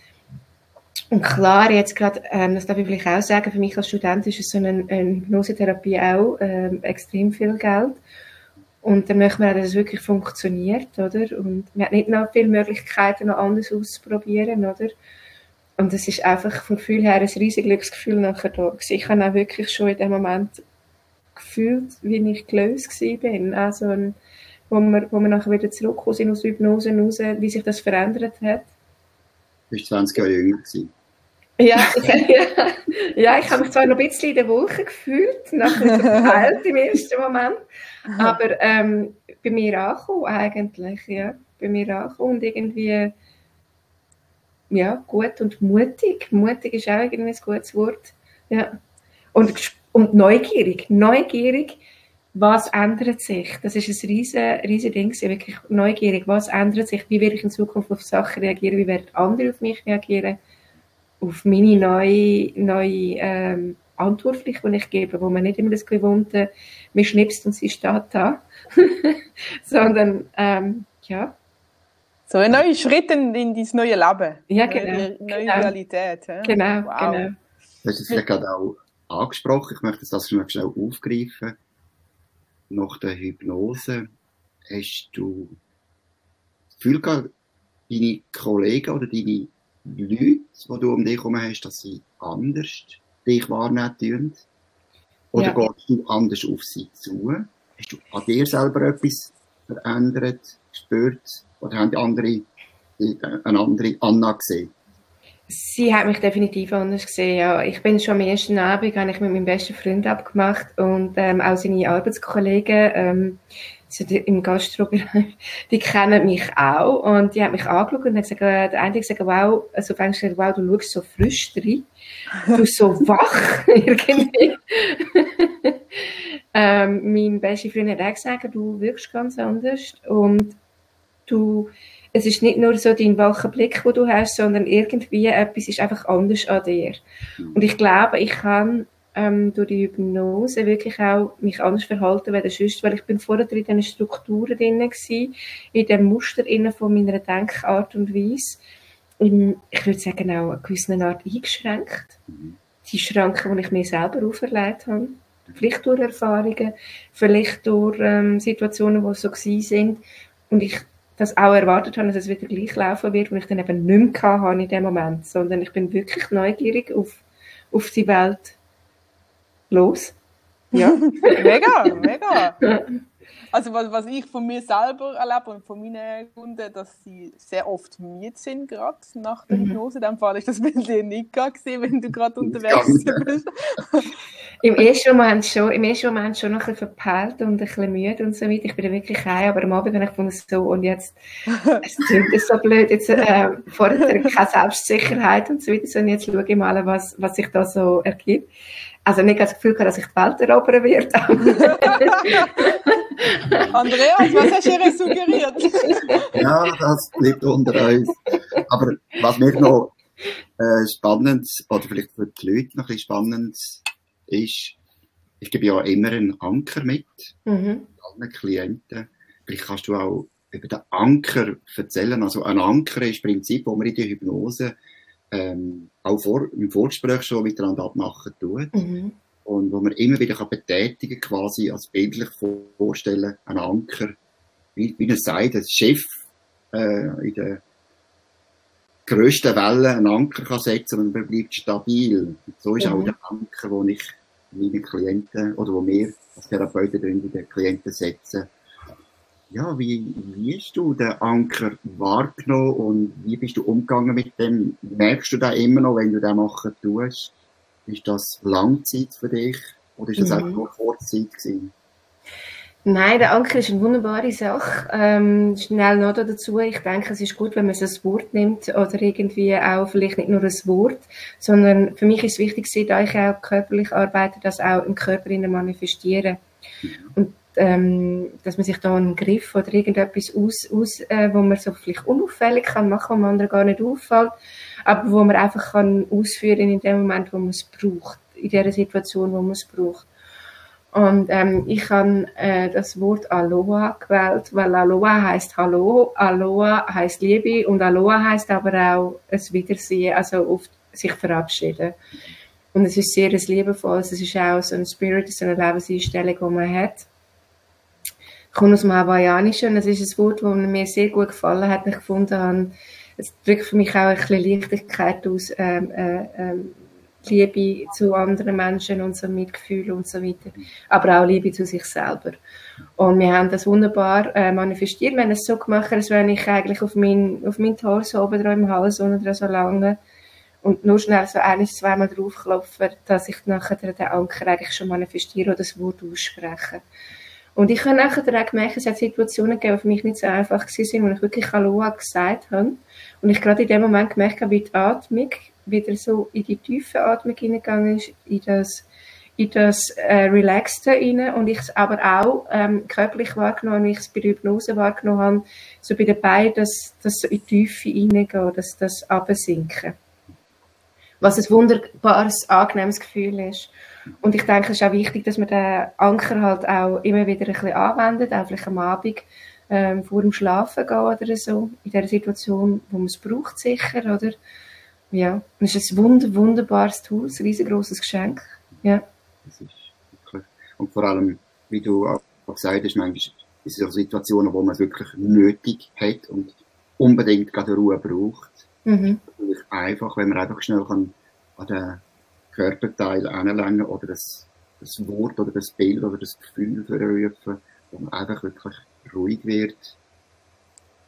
Und klar, jetzt gerade, ähm, das darf ich vielleicht auch sagen, für mich als Student ist es so eine, eine Hypnosetherapie auch ähm, extrem viel Geld. Und dann möchte man auch, dass es wirklich funktioniert, oder? Und man hat nicht noch viele Möglichkeiten, noch anders auszuprobieren, oder? Und es ist einfach vom Gefühl her ein riesiges Glücksgefühl nachher da gewesen. Ich habe auch wirklich schon in dem Moment gefühlt, wie ich gelöst bin. Also, wo wir, wo wir nachher wieder zurückgekommen sind aus Hypnose raus, wie sich das verändert hat. Du bist 20 Jahre jünger gewesen. Ja, ja, ja, ich habe mich zwar noch ein bisschen in der Wolke gefühlt, nachher verteilt im ersten Moment, aber ähm, bei mir angekommen eigentlich, ja, bei mir angekommen und irgendwie ja, gut und mutig. Mutig ist auch irgendwie ein gutes Wort. Ja. Und, und neugierig. Neugierig, was ändert sich? Das ist ein riesen, riesen Ding, wirklich neugierig. Was ändert sich? Wie werde ich in Zukunft auf Sachen reagieren? Wie werden andere auf mich reagieren? Auf meine neue, neue ähm, Antwort, die ich gebe, wo man nicht immer das gewohnte, mir schnipst und sie steht da, sondern ähm, ja, so ein neuer Schritt in, in dein neue Leben. Ja, genau. Neue, neue genau. Realität. Ja? Genau, wow. genau. Du hast es vielleicht gerade auch angesprochen. Ich möchte das schnell aufgreifen. nach der Hypnose, hast du das Gefühl gehabt, deine Kollegen oder deine Leute, die du um dich herum hast, dass sie anders dich wahrnehmen tun? Oder ja. gehst du anders auf sie zu? Hast du an dir selber etwas verändert, gespürt? Oder haben die andere, eine andere Anna gesehen? Sie hat mich definitiv anders gesehen, ja. Ich bin schon am ersten Abend, habe ich mit meinem besten Freund abgemacht und ähm, auch seine Arbeitskollegen ähm, im Gastrobereich, die kennen mich auch und die haben mich angeschaut und haben gesagt, äh, der eine hat gesagt, wow, also auf Englisch wow, du schaust so frisch rein, du so wach irgendwie. ähm, mein bester Freund hat auch gesagt, du wirkst ganz anders und du es ist nicht nur so dein wacher Blick, wo du hast, sondern irgendwie etwas ist einfach anders an dir. Mhm. Und ich glaube, ich kann ähm, durch die Hypnose wirklich auch mich anders verhalten als sonst, weil ich bin vorher in diesen Strukturen drin gewesen, in dem Muster innen von meiner Denkart und Weise. ich würde sagen, auch eine gewisse Art eingeschränkt. Die Schranken, die ich mir selber auferlegt habe. Vielleicht durch Erfahrungen, vielleicht durch ähm, Situationen, die so gewesen sind. Und ich das auch erwartet habe, dass es wieder gleich laufen wird, und ich dann eben nicht mehr hatte in dem Moment, sondern ich bin wirklich neugierig auf, auf die Welt los. Ja. mega, mega. Also was, was ich von mir selber erlebe und von meinen Kunden, dass sie sehr oft müde sind, gerade nach der mhm. Hypnose. Dann fand ich das mit dir nicht gesehen, wenn du gerade unterwegs bist. Im ersten Moment schon, im ersten Moment schon noch ein bisschen verpeilt und ein bisschen müde und so weiter. Ich bin dann wirklich heim, aber am Abend bin ich von so und jetzt, es klingt so blöd, jetzt äh, vorher keine Selbstsicherheit und so weiter, und jetzt schaue ich mal, was, was sich da so ergibt. Also nicht das Gefühl dass ich die Welt erobern werde. Andreas, was hast du ihr suggeriert? ja, das bleibt unter uns. Aber was mir noch äh, spannend, oder vielleicht für die Leute noch ein bisschen spannend ist, ich gebe ja immer einen Anker mit, mhm. allen Klienten. Vielleicht kannst du auch über den Anker erzählen. Also ein Anker ist das Prinzip, wo man in der Hypnose ähm, auch vor, im Vorgespräch schon miteinander abmachen tut. Mhm. Und wo man immer wieder kann betätigen quasi als bildlich vorstellen, ein Anker, wie, wie er sagt, ein Chef äh, in der grössten Welle einen Anker kann setzen und man bleibt stabil. Und so ist mhm. auch der Anker, den ich meine Klienten oder wo wir als Therapeuten drin in den Klienten setzen, ja, wie, wie hast du den Anker wahrgenommen und wie bist du umgegangen mit dem? Merkst du da immer noch, wenn du das machen tust? Ist das Langzeit für dich oder ist das mhm. einfach nur Kurzzeit gewesen? Nein, der Anker ist eine wunderbare Sache. Ähm, schnell noch dazu. Ich denke, es ist gut, wenn man so ein Wort nimmt oder irgendwie auch vielleicht nicht nur ein Wort, sondern für mich ist es wichtig, da ich auch körperlich arbeite, das auch im Körper manifestieren. Und ähm, dass man sich da einen Griff oder irgendetwas aus, aus äh, wo man so vielleicht unauffällig kann machen, wo man anderen gar nicht auffällt, aber wo man einfach kann ausführen in dem Moment, wo man es braucht, in der Situation, wo man es braucht. Und ähm, ich habe äh, das Wort Aloha gewählt, weil Aloha heißt Hallo, Aloha heißt Liebe und Aloha heißt aber auch es Wiedersehen, also oft sich verabschieden. Und es ist sehr ein liebevolles, es ist auch so ein Spirit, so eine Lebenseinstellung, die man hat komme aus dem Hawaiianischen und es ist ein Wort, das mir sehr gut gefallen hat. Ich gefunden habe, es drückt für mich auch ein bisschen Leichtigkeit aus, ähm, äh, ähm, Liebe zu anderen Menschen und so Mitgefühl und so weiter. Aber auch Liebe zu sich selber. Und wir haben das wunderbar äh, manifestiert. Wir haben es so gemacht, als wenn ich eigentlich auf mein, auf mein Torso oben dran im Hals unten so lange und nur schnell so ein, zweimal draufklopfen, dass ich nachher den Anker eigentlich schon manifestiere oder das Wort ausspreche. Und ich habe nachher auch gemerkt, es hat Situationen gegeben, die für mich nicht so einfach waren, wo ich wirklich Aloha gesagt habe. Und ich gerade in dem Moment gemerkt habe, wie die Atmung wieder so in die tiefe Atmung hineingegangen ist, in das, in das äh, Relaxte rein und ich es aber auch ähm, körperlich wahrgenommen habe, ich es bei der Hypnose wahrgenommen habe, so bei den Beinen, dass das so in die Tiefe reingeht, dass das absinken. Was ein wunderbares, angenehmes Gefühl ist. Und ich denke, es ist auch wichtig, dass man den Anker halt auch immer wieder ein bisschen anwendet, auch vielleicht am Abend ähm, vor dem Schlafen gehen oder so, in der Situation, wo man es braucht, sicher, oder? Ja, und es ist ein wunder, wunderbares Tool, ein riesengroßes Geschenk, ja. Das ist wirklich, und vor allem, wie du auch auch gesagt hast, manchmal ist es Situationen, wo man es wirklich nötig hat und unbedingt gerade Ruhe braucht. Mhm. Natürlich einfach, wenn man einfach schnell kann an den Körperteil anlangen oder das, das Wort oder das Bild oder das Gefühl verrufen, wo man einfach wirklich ruhig wird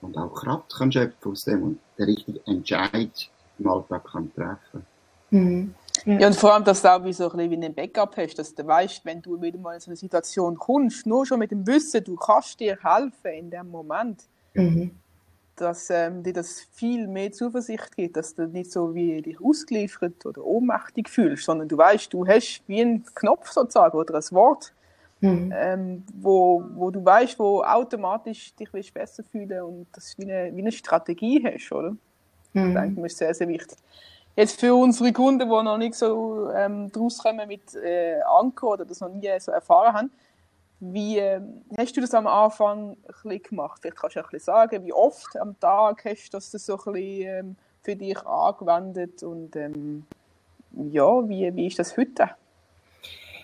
und auch Kraft kann schöpfen aus dem und den richtigen Entscheid im Alltag kann treffen. Mhm. Ja. ja. und vor allem, dass du auch wie so ein bisschen wie ein Backup hast, dass du weißt, wenn du wieder mal in so eine Situation kommst, nur schon mit dem Wissen, du kannst dir helfen in dem Moment, mhm. dass ähm, dir das viel mehr Zuversicht gibt, dass du nicht so wie dich ausgeliefert oder ohnmächtig fühlst, sondern du weißt, du hast wie einen Knopf sozusagen oder ein Wort, mhm. ähm, wo, wo du weißt, wo automatisch dich besser fühlen und das wie eine, wie eine Strategie hast, oder? Mhm. Ich denke, das ist sehr, sehr wichtig. Jetzt für unsere Kunden, die noch nicht so ähm, draus kommen mit äh, Anker oder das noch nie so erfahren haben, wie äh, hast du das am Anfang ein gemacht? Vielleicht kannst du ein bisschen sagen, wie oft am Tag hast du das so ein bisschen ähm, für dich angewendet und ähm, ja, wie, wie ist das heute?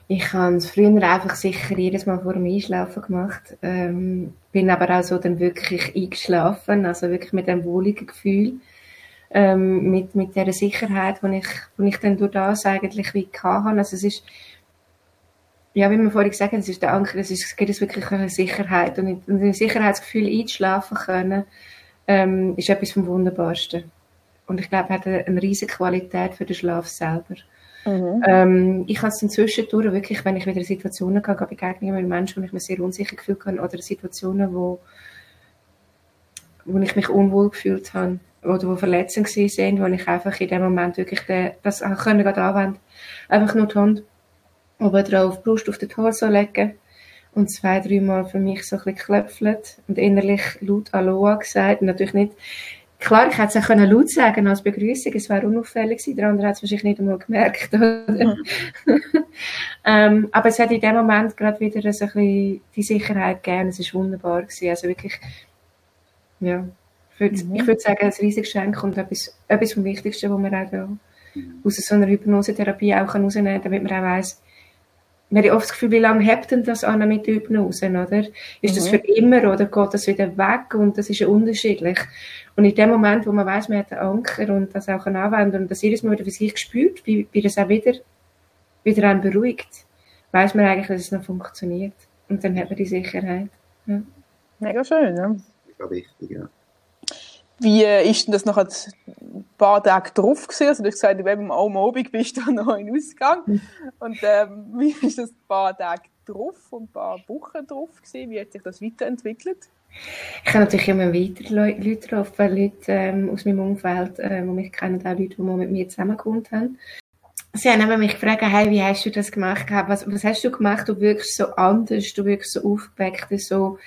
Ich habe es früher einfach sicher jedes Mal vor dem Einschlafen gemacht. Ähm, bin aber auch so dann wirklich eingeschlafen, also wirklich mit einem wohligen Gefühl ähm, mit, mit der Sicherheit, die ich, die ich dann durch das eigentlich wie hatte. Also es ist, ja, wie wir vorhin gesagt haben, es ist der Anker, es, ist, es gibt es wirklich eine Sicherheit. Und, und ein Sicherheitsgefühl einzuschlafen können, ähm, ist etwas vom Wunderbarsten. Und ich glaube, hat eine, eine riesige Qualität für den Schlaf selber. Mhm. Ähm, ich habe es inzwischen durch, wirklich, wenn ich wieder Situationen gehe, Begegnungen mit Menschen, wo ich mich sehr unsicher gefühlt habe, oder Situationen, wo, wo ich mich unwohl gefühlt habe, oder wo Verletzungen sind, wo ich einfach in dem Moment wirklich den, das auch können gerade anwenden. Einfach nur die Hand oben drauf, die Brust auf den Torso legen und zwei, dreimal für mich so ein bisschen klöpfelt und innerlich laut Aloha gesagt. Und natürlich nicht, klar, ich hätte es auch können laut sagen als Begrüßung, es wäre unauffällig gewesen, der andere hat es wahrscheinlich nicht einmal gemerkt, oder? ähm, aber es hat in dem Moment gerade wieder so ein bisschen die Sicherheit gegeben, es war wunderbar gewesen, also wirklich, ja, würde, mhm. ich würde sagen, ein riesiges Geschenk und etwas, etwas vom Wichtigsten, was man auch da aus so einer Hypnosetherapie auch herausnehmen kann, damit man auch weiss, man hat oft das Gefühl, wie lange hebt denn das an mit der Hypnose, oder? Ist mhm. das für immer oder geht das wieder weg? Und das ist ja unterschiedlich. Und in dem Moment, wo man weiß, man hat einen Anker und das auch anwenden und das jedes Mal wieder für sich spürt, wie, wie das auch wieder, wieder einen beruhigt, weiß man eigentlich, dass es noch funktioniert. Und dann hat man die Sicherheit. Ja. Mega schön, ja. Mega wichtig, ja. Wie ist denn das noch ein paar Tage drauf gewesen? Also du hast gesagt, am Abend bist du noch in Ausgang. Und ähm, wie ist das ein paar Tage drauf und ein paar Wochen drauf gewesen? Wie hat sich das weiterentwickelt? Ich habe natürlich immer weiter Leute weil Leute ähm, aus meinem Umfeld, äh, die mich kennen, auch Leute, die mal mit mir zusammengekommen haben. Sie haben mich gefragt, hey, wie hast du das gemacht? Was, was hast du gemacht? Du wirkst so anders, du wirkst so aufgeweckt, so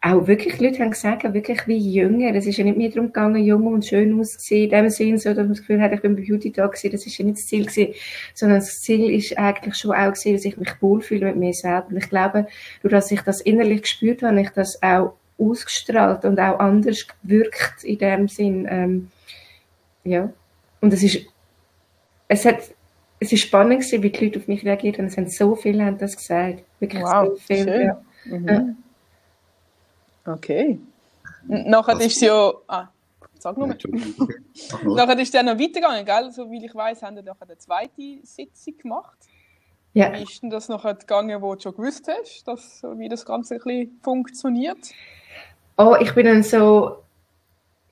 auch wirklich Leute haben gesagt, wirklich wie jünger. Es ist ja nicht mehr darum gegangen, jung und schön auszusehen, in dem Sinn, so, dass man das Gefühl hat, ich bin Beauty da gewesen. Das ist ja nicht das Ziel gewesen, sondern das Ziel ist eigentlich schon auch gewesen, dass ich mich wohlfühle mit mir selber. Und ich glaube, durch dass ich das innerlich gespürt habe, ich das auch ausgestrahlt und auch anders gewirkt in dem Sinn, ähm, ja. Und es ist, es hat, es ist spannend gewesen, wie die Leute auf mich reagiert haben. Es haben so viele haben das gesagt. Wirklich wow, so viele. Ja. Mhm. ja. Okay. Nachher ist es ja. Ah, sag nur. nachher ist es dann noch weitergegangen, gell? So wie ich weiß, haben wir nachher eine zweite Sitzung gemacht. Ja. Wie ist denn das nachher gegangen, wo du schon gewusst hast, dass, wie das Ganze ein bisschen funktioniert? Oh, ich bin dann so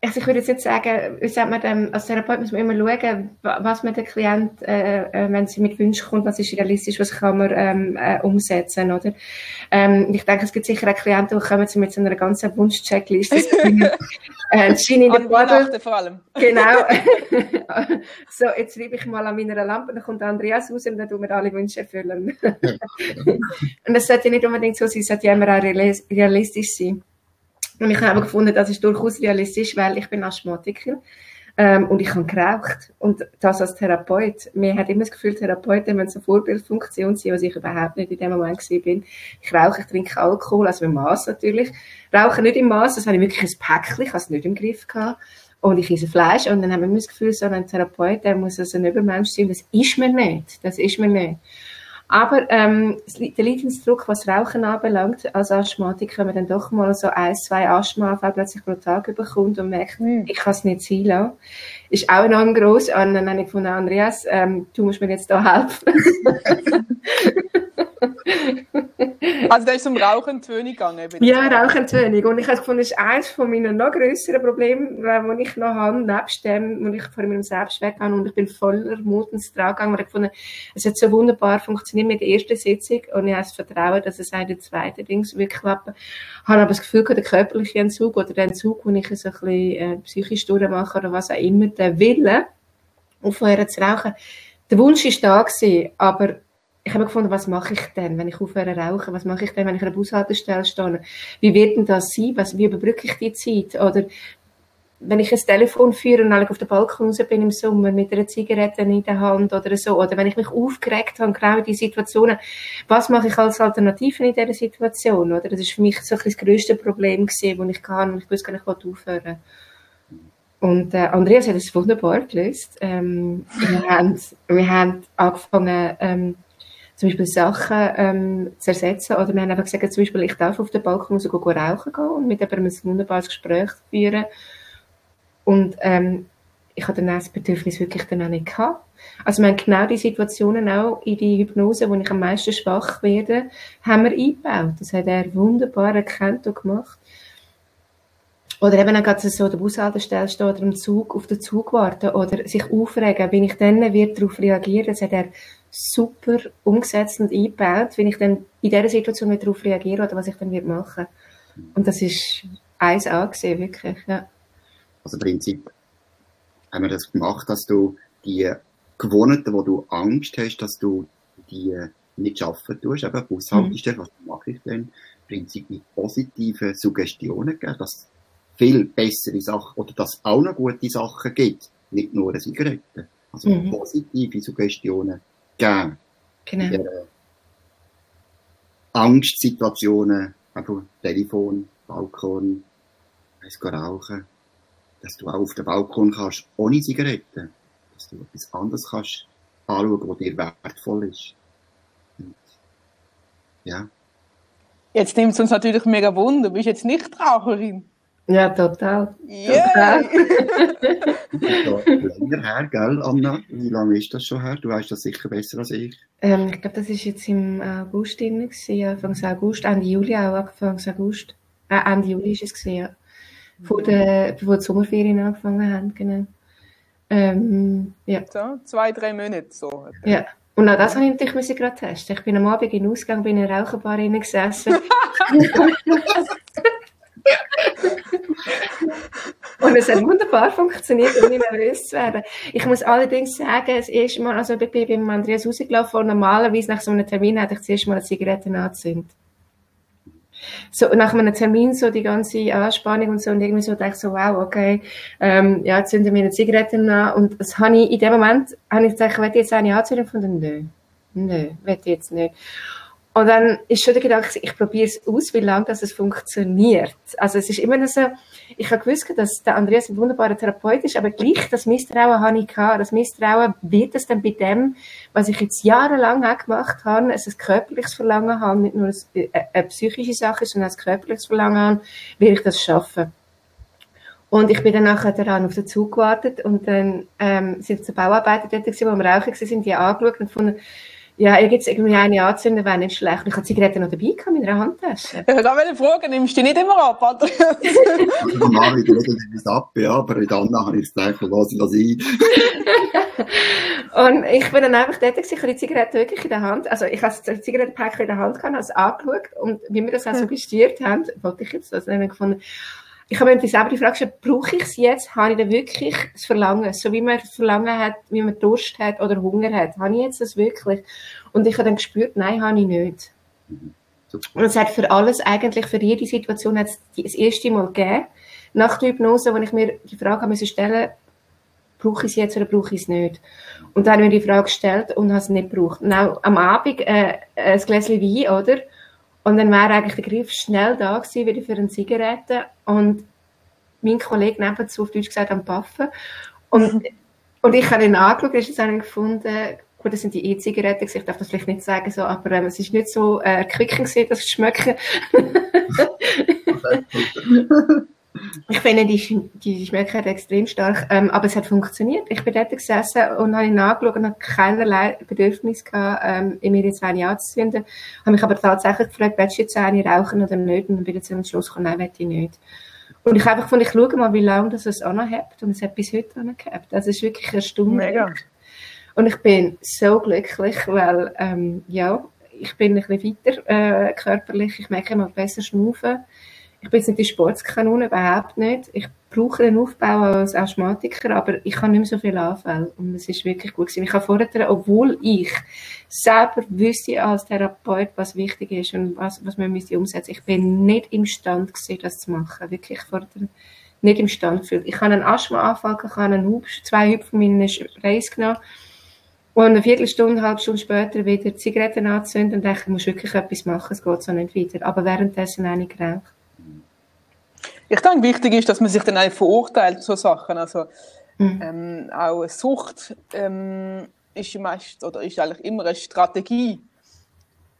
also ich würde jetzt sagen, wie sagt man dem, als Therapeut muss man immer schauen, was man der Klient, äh, äh, wenn sie mit Wünschen kommt, was ist realistisch, was kann man ähm, äh, umsetzen, oder? Ähm, ich denke, es gibt sicher auch Klienten, die kommen mit so einer ganzen Wunsch-Checkliste. äh, Schein in der Bordel. vor allem. Genau. so, jetzt schreibe ich mal an meiner Lampe, dann kommt Andreas raus und dann tun wir alle Wünsche erfüllen. und das sollte nicht unbedingt so sein, es sollte ja immer auch realistisch sein. Und ich habe gefunden, das ist durchaus realistisch, weil ich bin Asthmatiker ähm, und ich habe geraucht. Und das als Therapeut. Mir hat immer das Gefühl, Therapeuten müssen eine Vorbildfunktion sein, was ich überhaupt nicht in dem Moment bin. Ich rauche, ich trinke Alkohol, also im Maß natürlich. Rauche nicht im Maß, das habe ich wirklich ein Päckchen, ich habe es nicht im Griff gehabt. Und ich esse Fleisch und dann haben wir das Gefühl, so ein Therapeut, der muss also ein Übermensch sein. Das ist mir nicht. Das ist mir nicht. Aber ähm, der Leidensdruck, was Rauchen anbelangt, als Asthmatiker, wenn man dann doch mal so ein, zwei Asthmaanfälle plötzlich pro Tag bekommt und merkt, mhm. ich kann es nicht sein lassen, ist auch enorm gross. Und dann habe ich von Andreas, ähm, du musst mir jetzt da helfen. also da ist um Rauchentwöhnung gegangen? Ja, Rauchentwöhnung. Und ich habe gefunden, das ist eines von meinen noch grösseren Problemen, die ich noch habe, nebst dem, wo ich vor meinem Selbstwert habe. Und ich bin voller Mut ins Tragen gegangen. Und ich gefunden, es hat so wunderbar funktioniert mit der ersten Sitzung. Und ich habe das Vertrauen, dass es auch in der zweiten Dings wird klappen. Ich habe aber das Gefühl, der körperliche Entzug oder der Entzug, den ich so ein bisschen äh, psychisch durchmache oder was auch immer, der Wille, aufhören zu rauchen, der Wunsch ist da gewesen, aber ich habe gefunden, was mache ich denn, wenn ich aufhöre zu rauchen? Was mache ich denn, wenn ich an einer Bushaltestelle stehe? Wie wird denn das sein? Was, wie überbrücke ich die Zeit? Oder wenn ich ein Telefon führe und auf dem Balkon raus bin im Sommer mit einer Zigarette in der Hand oder so, oder wenn ich mich aufgeregt habe, genau in die Situationen, was mache ich als Alternative in dieser Situation, oder? Das ist für mich so ein das grösste Problem gewesen, das ich kann und ich wusste gar nicht, aufhören und äh, Andreas hat es wunderbar gelöst. Ähm, wir, haben, wir haben angefangen, ähm, zum Beispiel Sachen ähm, zu ersetzen. Oder wir haben einfach gesagt, zum Beispiel, ich darf auf den Balkon raus gehen, rauchen gehen und mit jemandem ein wunderbares Gespräch führen. Und ähm, ich hatte das Bedürfnis wirklich dann auch nicht gehabt. Also wir haben genau die Situationen auch in die Hypnose, wo ich am meisten schwach werde, haben wir eingebaut. Das hat er wunderbar erkannt und gemacht. Oder eben auch so der Bushaltestelle stehen oder im Zug, auf den Zug warten oder sich aufregen, wenn ich dann wird darauf reagieren, das hat er super umgesetzt und eingebaut, wenn ich dann in dieser Situation wieder darauf reagiere oder was ich dann wird machen. Und das ist eins angesehen, wirklich, ja. Also im Prinzip haben wir das gemacht, dass du die Gewohnheiten, wo du Angst hast, dass du die nicht schaffen tust, eben Bushaltestelle, mhm. was mache ich denn? Im Prinzip mit positiven Suggestionen geben, dass viel bessere Sachen oder dass auch noch gute Sachen gibt, nicht nur eine Zigarette. Also mhm. positive Suggestionen geben. Genau. In der Angstsituationen, einfach Telefon, Balkon, weiss rauchen, dass du auch auf dem Balkon kannst, ohne Zigaretten, dass du etwas anderes kannst anschauen, was dir wertvoll ist. Und, ja. Jetzt nimmt es uns natürlich mega Wunder, du bist jetzt nicht Raucherin. Ja, total. Yeah. länger her, gell, Anna? Wie lange ist das schon her? Du weißt das sicher besser als ich. Ähm, ich glaube, das war jetzt im August drin, Anfang August, Ende Juli auch, Anfang August. Äh, Ende Juli ist es gesehen, ja. Vor der, bevor die Sommerferien angefangen haben, genau. Ähm, ja. So, zwei, drei Monate so. Ja. Und auch das habe ich natürlich gerade testen. Ich bin am Abend in den Ausgang, bin in einer Raucherbar gesessen. Und es hat wunderbar funktioniert, ohne nervös zu werden. Ich muss allerdings sagen, das erste Mal, also ich bin beim Andreas rausgelaufen und normalerweise nach so einem Termin hätte ich zuerst mal eine Zigarette angezündet. So, nach einem Termin so die ganze Anspannung und so und irgendwie so dachte ich so, wow, okay, ähm, ja, zünden wir eine Zigarette an und das habe ich, in dem Moment, habe ich gesagt, ich jetzt eine anzünden von den, nö, nö, werde ich jetzt nicht. Und dann ist schon der Gedanke, ich probiere es aus, wie lange das es funktioniert. Also es ist immer so, ich habe gewusst, dass der Andreas ein wunderbarer Therapeut ist, aber gleich das Misstrauen habe ich gehabt. Das Misstrauen wird es dann bei dem, was ich jetzt jahrelang auch gemacht habe, es ein körperliches Verlangen habe, nicht nur eine, eine psychische Sache, sondern ein körperliches Verlangen habe, will ich das schaffen. Und ich bin dann nachher daran auf den Zug gewartet und dann ähm, sind so Bauarbeiter dort gewesen, wo wir rauchen sind, die angeschaut und gefunden, ja, ich jetzt irgendwie eine anzünden, wäre nicht schlecht. Ich habe die Zigarette noch dabei in meiner Handtasche. Ich wollte eine Frage, nimmst du die nicht immer ab, oder? Normal, ich lege etwas ab, ja, aber in Anna habe ich es gedacht, was ich sein. Und ich bin dann einfach dort gewesen, ich habe die Zigarette wirklich in der Hand, also ich habe das Zigarettenpäckchen in der Hand gehabt, habe es angeschaut und wie wir das auch so gestiert haben, wollte ich jetzt das nämlich gefunden, ich habe mir selber die Frage gestellt, brauche ich es jetzt? Habe ich da wirklich das Verlangen? So wie man Verlangen hat, wie man Durst hat oder Hunger hat. Habe ich jetzt das wirklich? Und ich habe dann gespürt, nein, habe ich nicht. Und es hat für alles, eigentlich für jede Situation, hat es das erste Mal gegeben, nach der Hypnose, wo ich mir die Frage müssen stellen, brauche ich es jetzt oder brauche ich es nicht? Und dann habe ich mir die Frage gestellt und habe es nicht gebraucht. Und auch am Abend äh, ein Gläschen Wein, oder? Und dann wäre eigentlich der Griff schnell da gewesen, wieder für eine Zigarette. Und mein Kollege nebenzu, auf Deutsch gesagt, am Paffen. Und, und ich habe ihn angeschaut, ist es eigentlich gefunden, Gut, das sind die E-Zigaretten, ich darf das vielleicht nicht sagen, so, aber ähm, es ist nicht so äh, erquickend gewesen, das Schmecken. ich finde, die, die schmecken extrem stark, ähm, aber es hat funktioniert. Ich bin dort gesessen und habe nachgeschaut und habe keinerlei Bedürfnis gehabt, ähm, in mir jetzt eine anzuzünden. Habe mich aber tatsächlich gefragt, willst du jetzt eine rauchen oder nicht? Und dann bin ich zum Schluss gekommen, nein, will ich nicht. Und ich habe einfach gefunden, ich schaue mal, wie lange das es anhebt. Und es hat bis heute angehabt. Das ist wirklich erstaunlich. Mega. Und ich bin so glücklich, weil, ähm, ja, ich bin ein bisschen weiter äh, körperlich. Ich merke immer besser schnaufen. Ich bin jetzt nicht die Sportskanone, überhaupt nicht. Ich brauche einen Aufbau als Asthmatiker, aber ich habe nicht mehr so viel Anfälle. Und es ist wirklich gut gewesen. Ich habe vorher, obwohl ich selber wüsste als Therapeut, was wichtig ist und was, was man müsste umsetzen, ich bin nicht imstand gewesen, das zu machen. Wirklich vorher nicht imstand gefühlt. Ich habe einen Asthmaanfall, ich habe einen Hubsch, zwei Hüpfen von meiner Reise genommen und eine Viertelstunde, eine halbe Stunde später wieder Zigaretten anzünden und dachte, ich muss wirklich etwas machen, es geht so nicht weiter. Aber währenddessen eine krank. Ich denke, wichtig ist, dass man sich dann auch verurteilt, so Sachen. Also, mhm. ähm, auch eine Sucht ähm, ist meist, oder ist eigentlich immer eine Strategie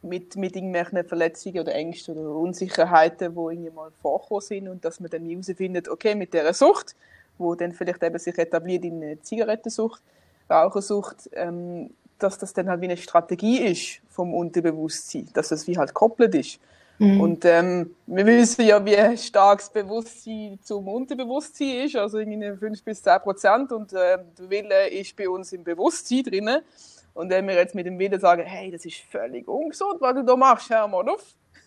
mit, mit irgendwelchen Verletzungen oder Ängsten oder Unsicherheiten, die irgendwie mal vorkommen sind und dass man dann herausfindet, okay, mit dieser Sucht, wo dann vielleicht eben sich etabliert in eine Zigarettensucht, Rauchersucht, ähm, dass das dann halt wie eine Strategie ist vom Unterbewusstsein, dass es wie halt koppelt ist. Mhm. Und ähm, wir wissen ja, wie stark das Bewusstsein zum Unterbewusstsein ist, also irgendwie 5 bis 10 Prozent. Und äh, der Wille ist bei uns im Bewusstsein drin. Und wenn wir jetzt mit dem Willen sagen, hey, das ist völlig ungesund, was du da machst, hör mal auf.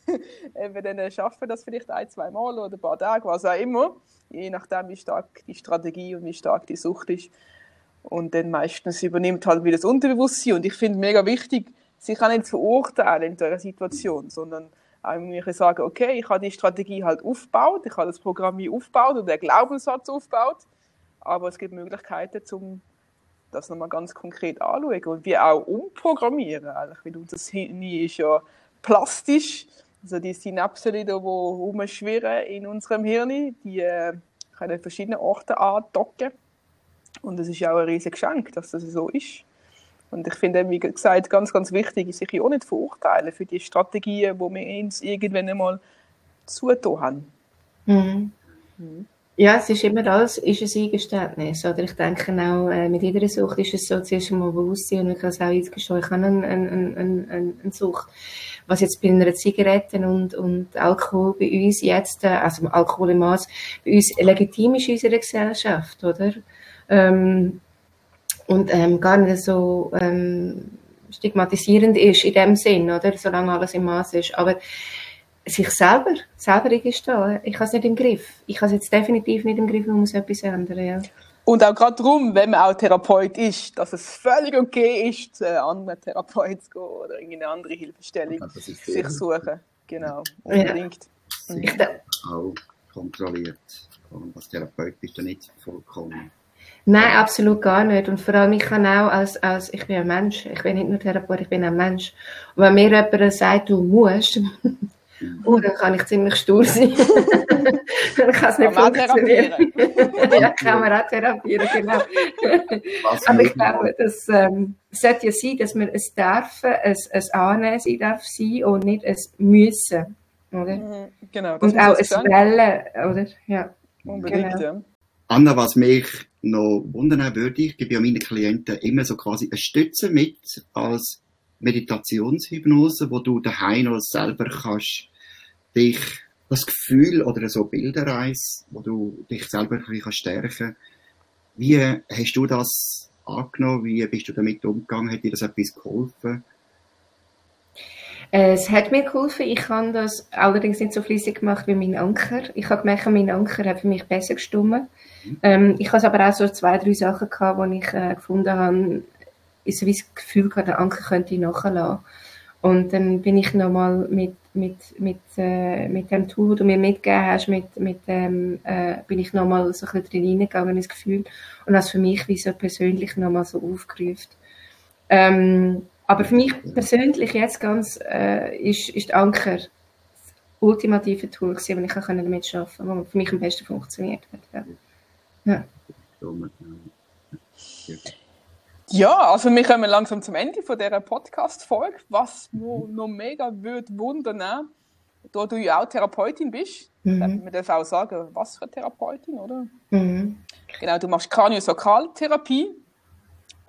wir dann schaffen das vielleicht ein, zwei Mal oder ein paar Tage, was auch immer. Je nachdem, wie stark die Strategie und wie stark die Sucht ist. Und dann meistens übernimmt halt wieder das Unterbewusstsein. Und ich finde mega wichtig, sich auch nicht zu verurteilen in dieser Situation, sondern ich sagen, okay, ich habe die Strategie halt aufgebaut, ich habe das Programm aufgebaut und den Glaubenssatz aufgebaut, aber es gibt Möglichkeiten, um das nochmal ganz konkret anzuschauen und wie auch umprogrammieren, eigentlich, weil unser Hirn ist ja plastisch, also die Synapsen, die rumschwirren in unserem Hirn, die äh, können an verschiedenen Orten andocken. Und es ist ja auch ein riesiges Geschenk, dass das so ist. Und ich finde, wie gesagt, ganz, ganz wichtig, sich auch nicht verurteilen für die Strategien, die wir uns irgendwann einmal zugetan haben. Mhm. Mhm. Ja, es ist immer alles ist ein Eingeständnis. Oder ich denke auch, äh, mit jeder Sucht ist es so, zuerst einmal Bewusstsein und ich kann es auch eingestehen, ich habe eine, eine, eine, eine Sucht. Was jetzt bei einer Zigarette und, und Alkohol bei uns jetzt, äh, also Alkohol im Maß, bei uns legitim ist in unserer Gesellschaft, oder? Ähm, und ähm, gar nicht so ähm, stigmatisierend ist in dem Sinn, oder? Solange alles im Maß ist. Aber sich selber, selber eingestehen, ich habe es nicht im Griff. Ich habe es jetzt definitiv nicht im Griff, man muss etwas ändern, ja. Und auch gerade darum, wenn man auch Therapeut ist, dass es völlig okay ist, zu einem anderen Therapeut zu gehen oder irgendeine andere Hilfestellung sich suchen. Genau, unbedingt. Ja. Mhm. Ich auch kontrolliert. Als Therapeut bist du nicht vollkommen Nein, absolut gar nicht. Und vor allem, ich kann auch als, als, ich bin ein Mensch. Ich bin nicht nur Therapeut, ich bin ein Mensch. Und wenn mir jemand sagt, du musst, oh, dann kann ich ziemlich stur sein. dann kann es nicht kann funktionieren. ja, kann man auch therapieren, genau. Aber ich glaube, das ähm, sollte ja sein, dass man es dürfen, es, es annehmen sein darf sein und nicht es müssen. Oder? Mhm, genau. und auch es wählen, oder? Ja. Unbedingt, genau. ja. Anna, was mich noch wundern würde, ich gebe ja meinen Klienten immer so quasi eine Stütze mit als Meditationshypnose, wo du daheim noch selber kannst dich das Gefühl oder so Bilderreis, wo du dich selber ein bisschen stärken Wie hast du das angenommen? Wie bist du damit umgegangen? Hat dir das etwas geholfen? Es hat mir geholfen. Ich habe das allerdings nicht so fließig gemacht wie mein Anker. Ich habe gemerkt, mein Anker hat für mich besser gestimmt. Ähm, ich hatte aber auch so zwei, drei Sachen gehabt, wo ich äh, gefunden habe, ich so wie das Gefühl gehabt, der Anker könnte ich nachlassen. Und dann bin ich nochmal mit, mit, mit, äh, mit dem Tool, das du mir mitgegeben hast, mit, mit dem, äh, bin ich nochmal so ein bisschen drin reingegangen ins Gefühl und das für mich wie so persönlich nochmal so aufgerufen. Ähm, aber für mich persönlich jetzt ganz, äh, ist, ist der Anker das ultimative Tool gewesen, ich damit arbeiten konnte, das für mich am besten funktioniert hat. Ja. Ja. Also wir kommen langsam zum Ende von dieser Podcast-Folge, was noch mega würde wundern, da du ja auch Therapeutin bist, mhm. man darf auch sagen, was für eine Therapeutin, oder? Mhm. Genau, du machst Kraniosakraltherapie.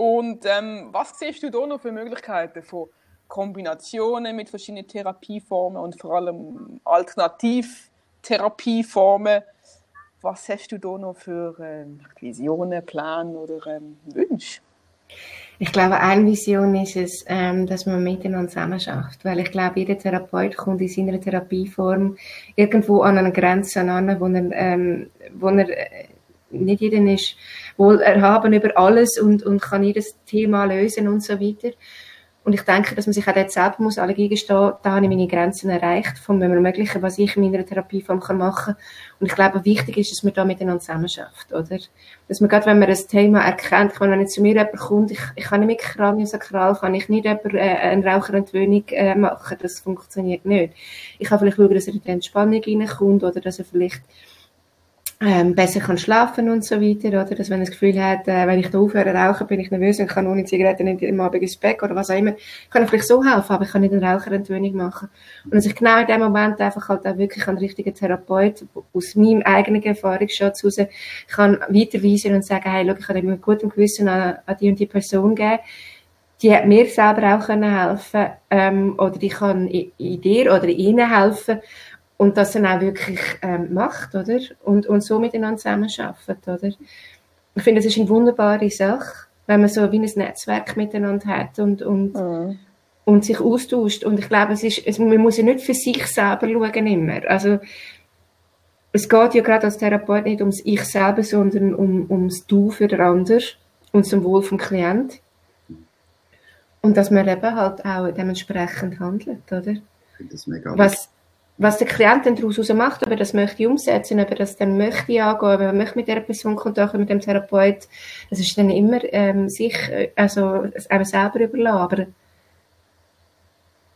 Und ähm, was siehst du da noch für Möglichkeiten von Kombinationen mit verschiedenen Therapieformen und vor allem Alternativtherapieformen? Was hast du da noch für ähm, Visionen, Pläne oder ähm, Wünsche? Ich glaube, eine Vision ist es, ähm, dass man miteinander zusammen schafft. Weil ich glaube, jeder Therapeut kommt in seiner Therapieform irgendwo an eine Grenze an, wo er, ähm, wo er äh, nicht jeder ist wohl erhaben über alles und, und kann jedes Thema lösen und so weiter. Und ich denke, dass man sich auch dort selber muss alle gestehen, da habe ich meine Grenzen erreicht, von dem Ermöglichen, was ich in meiner Therapieform kann machen Und ich glaube, wichtig ist, dass man da miteinander zusammen schafft, oder? Dass man gerade, wenn man ein Thema erkennt, wenn nicht zu mir jemand kommt, ich, ich kann nicht mit Kraniosakral, kann ich nicht jemand, äh, eine Raucherentwöhnung äh, machen, das funktioniert nicht. Ich kann vielleicht schauen, dass er in die Entspannung reinkommt, oder dass er vielleicht ähm, besser kann schlafen und so weiter, oder? Dass wenn das Gefühl hat, äh, wenn ich da aufhöre rauchen, bin ich nervös und kann ohne Zigaretten nicht im Abend ins Bett oder was auch immer, kann er vielleicht so helfen, aber ich kann nicht eine Raucherentwöhnung machen. Und dass ich genau in dem Moment einfach halt auch wirklich einen richtigen Therapeut aus meinem eigenen Erfahrungsschatz heraus kann weiterweisen und sagen, hey, schau, ich kann dir mit gutem Gewissen an, an die und die Person geben, die hat mir selber auch können helfen ähm, oder die kann in, in dir oder ihnen helfen und das dann auch wirklich ähm, macht, oder? Und, und so miteinander zusammenarbeitet, oder? Ich finde, es ist eine wunderbare Sache, wenn man so wie ein Netzwerk miteinander hat und, und, mhm. und sich austauscht. Und ich glaube, es ist, es, man muss ja nicht für sich selber schauen immer. Also, es geht ja gerade als Therapeut nicht ums Ich selber, sondern um, ums Du für den anderen und zum Wohl vom Klient. Und dass man eben halt auch dementsprechend handelt, oder? Ich finde das mega Was, was der Klient dann daraus macht, ob er das möchte umsetzen, ob er das dann möchte angehen, ob er möchte mit der Person Kontakt mit dem Therapeut, das ist dann immer ähm, sich, also einem selber überlassen. Aber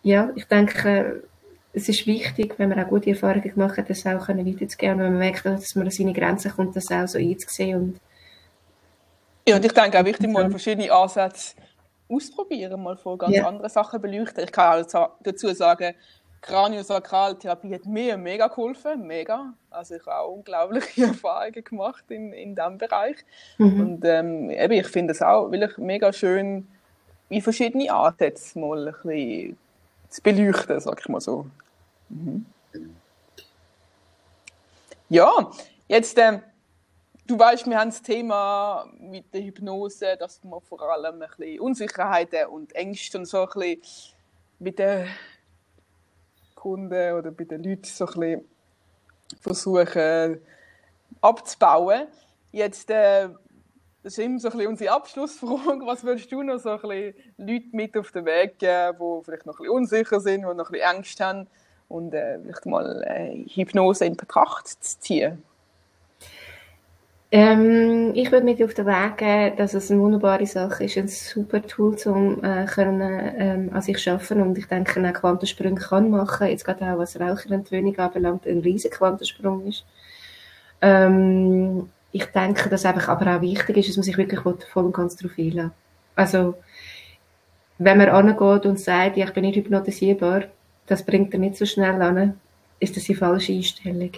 ja, ich denke, es ist wichtig, wenn man auch gute Erfahrungen gemacht hat, das auch weiterzugeben und wenn man merkt, dass man an seine Grenzen kommt, das auch so einzusehen. Und ja, und ich denke auch wichtig, mal verschiedene Ansätze ausprobieren, mal von ganz ja. anderen Sachen beleuchten. Ich kann auch dazu sagen, Kraniosakraltherapie hat mir mega geholfen, mega. Also ich habe auch unglaubliche Erfahrungen gemacht in, in diesem Bereich. Mhm. Und ähm, eben, ich finde es auch wirklich mega schön, wie verschiedene Ansätze mal ein bisschen zu beleuchten, sag ich mal so. Mhm. Ja, jetzt, ähm, du weißt, wir haben das Thema mit der Hypnose, dass man vor allem ein bisschen Unsicherheiten und Ängste und so ein bisschen mit der Kunden oder bei den Leuten so ein versuchen abzubauen. Jetzt, äh, ist immer so ein unsere Abschlussfrage. Was würdest du noch so ein bisschen Leuten mit auf den Weg geben, die vielleicht noch ein unsicher sind, die noch ein bisschen Angst haben und äh, vielleicht mal äh, Hypnose in Betracht zu ziehen? Ähm, ich würde mit auf den Weg geben, dass es eine wunderbare Sache ist, ein super Tool, um äh, können, ähm, an sich arbeiten und ich denke, auch Quantensprünge kann machen, jetzt gerade auch was Raucherentwöhnung anbelangt, ein riesiger Quantensprung ist. Ähm, ich denke, dass einfach aber auch wichtig ist, dass man sich wirklich voll und ganz darauf einlässt. Also, wenn man angeht und sagt, ja, ich bin nicht hypnotisierbar, das bringt er nicht so schnell an, ist das die falsche Einstellung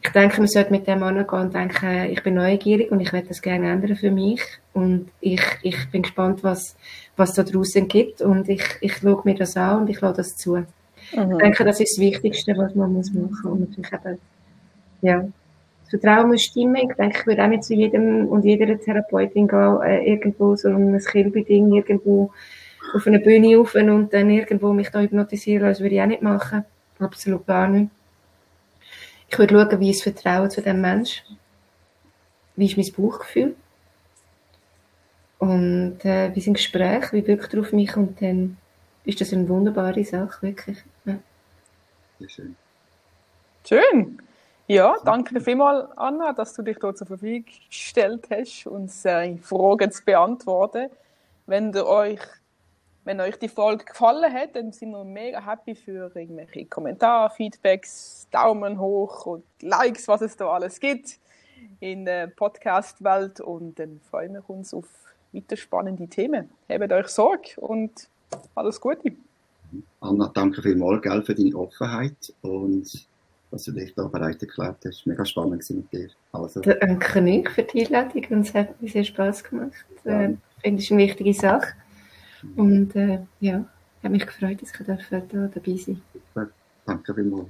ich denke, man sollte mit dem angehen und denken, ich bin neugierig und ich werde das gerne ändern für mich. Und ich, ich bin gespannt, was, was da draußen gibt. Und ich, ich schaue mir das an und ich lasse das zu. Mhm. Ich denke, das ist das Wichtigste, was man muss machen muss. Und natürlich eben, ja, das Vertrauen muss stimmen. Ich denke, ich würde auch nicht zu jedem und jeder Therapeutin gehen, äh, irgendwo so ein Kilby-Ding irgendwo auf eine Bühne rauf und dann irgendwo mich da hypnotisieren. Das würde ich auch nicht machen. Absolut gar nicht. Ich würde schauen, wie ist das Vertrauen zu dem Menschen? Wie ist mein Bauchgefühl? Und äh, wie sind Gespräche? Wie wirkt er auf mich? Und dann ist das eine wunderbare Sache, wirklich. Ja. Sehr schön. Schön. Ja, danke dir vielmals, Anna, dass du dich dort zur Verfügung gestellt hast, uns äh, Fragen zu beantworten. Wenn ihr euch wenn euch die Folge gefallen hat, dann sind wir mega happy für irgendwelche Kommentare, Feedbacks, Daumen hoch und Likes, was es da alles gibt in der Podcast-Welt. Und dann freuen wir uns auf weiter spannende Themen. Habt euch Sorge und alles Gute. Anna, danke vielmals gell, für deine Offenheit und was du dich da bereit erklärt hast. Mega spannend mit dir. Also. Danke nicht für die Einladung und es hat mir sehr Spaß gemacht. Ja. Äh, finde ich eine wichtige Sache. Und äh, ja, ich habe mich gefreut, dass ich da dabei sein durfte. Danke vielmals.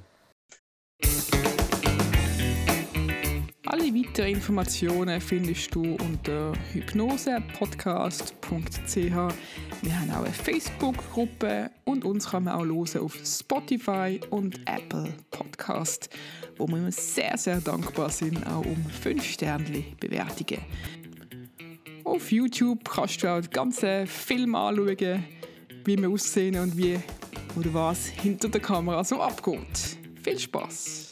Alle weiteren Informationen findest du unter hypnosepodcast.ch. Wir haben auch eine Facebook-Gruppe und uns kann man auch hören auf Spotify und Apple Podcast, wo wir uns sehr, sehr dankbar sind, auch um 5 Sterne Bewertungen. Auf YouTube kannst du auch den ganzen Film anschauen, wie wir aussehen und wie oder was hinter der Kamera so abgeht. Viel Spaß!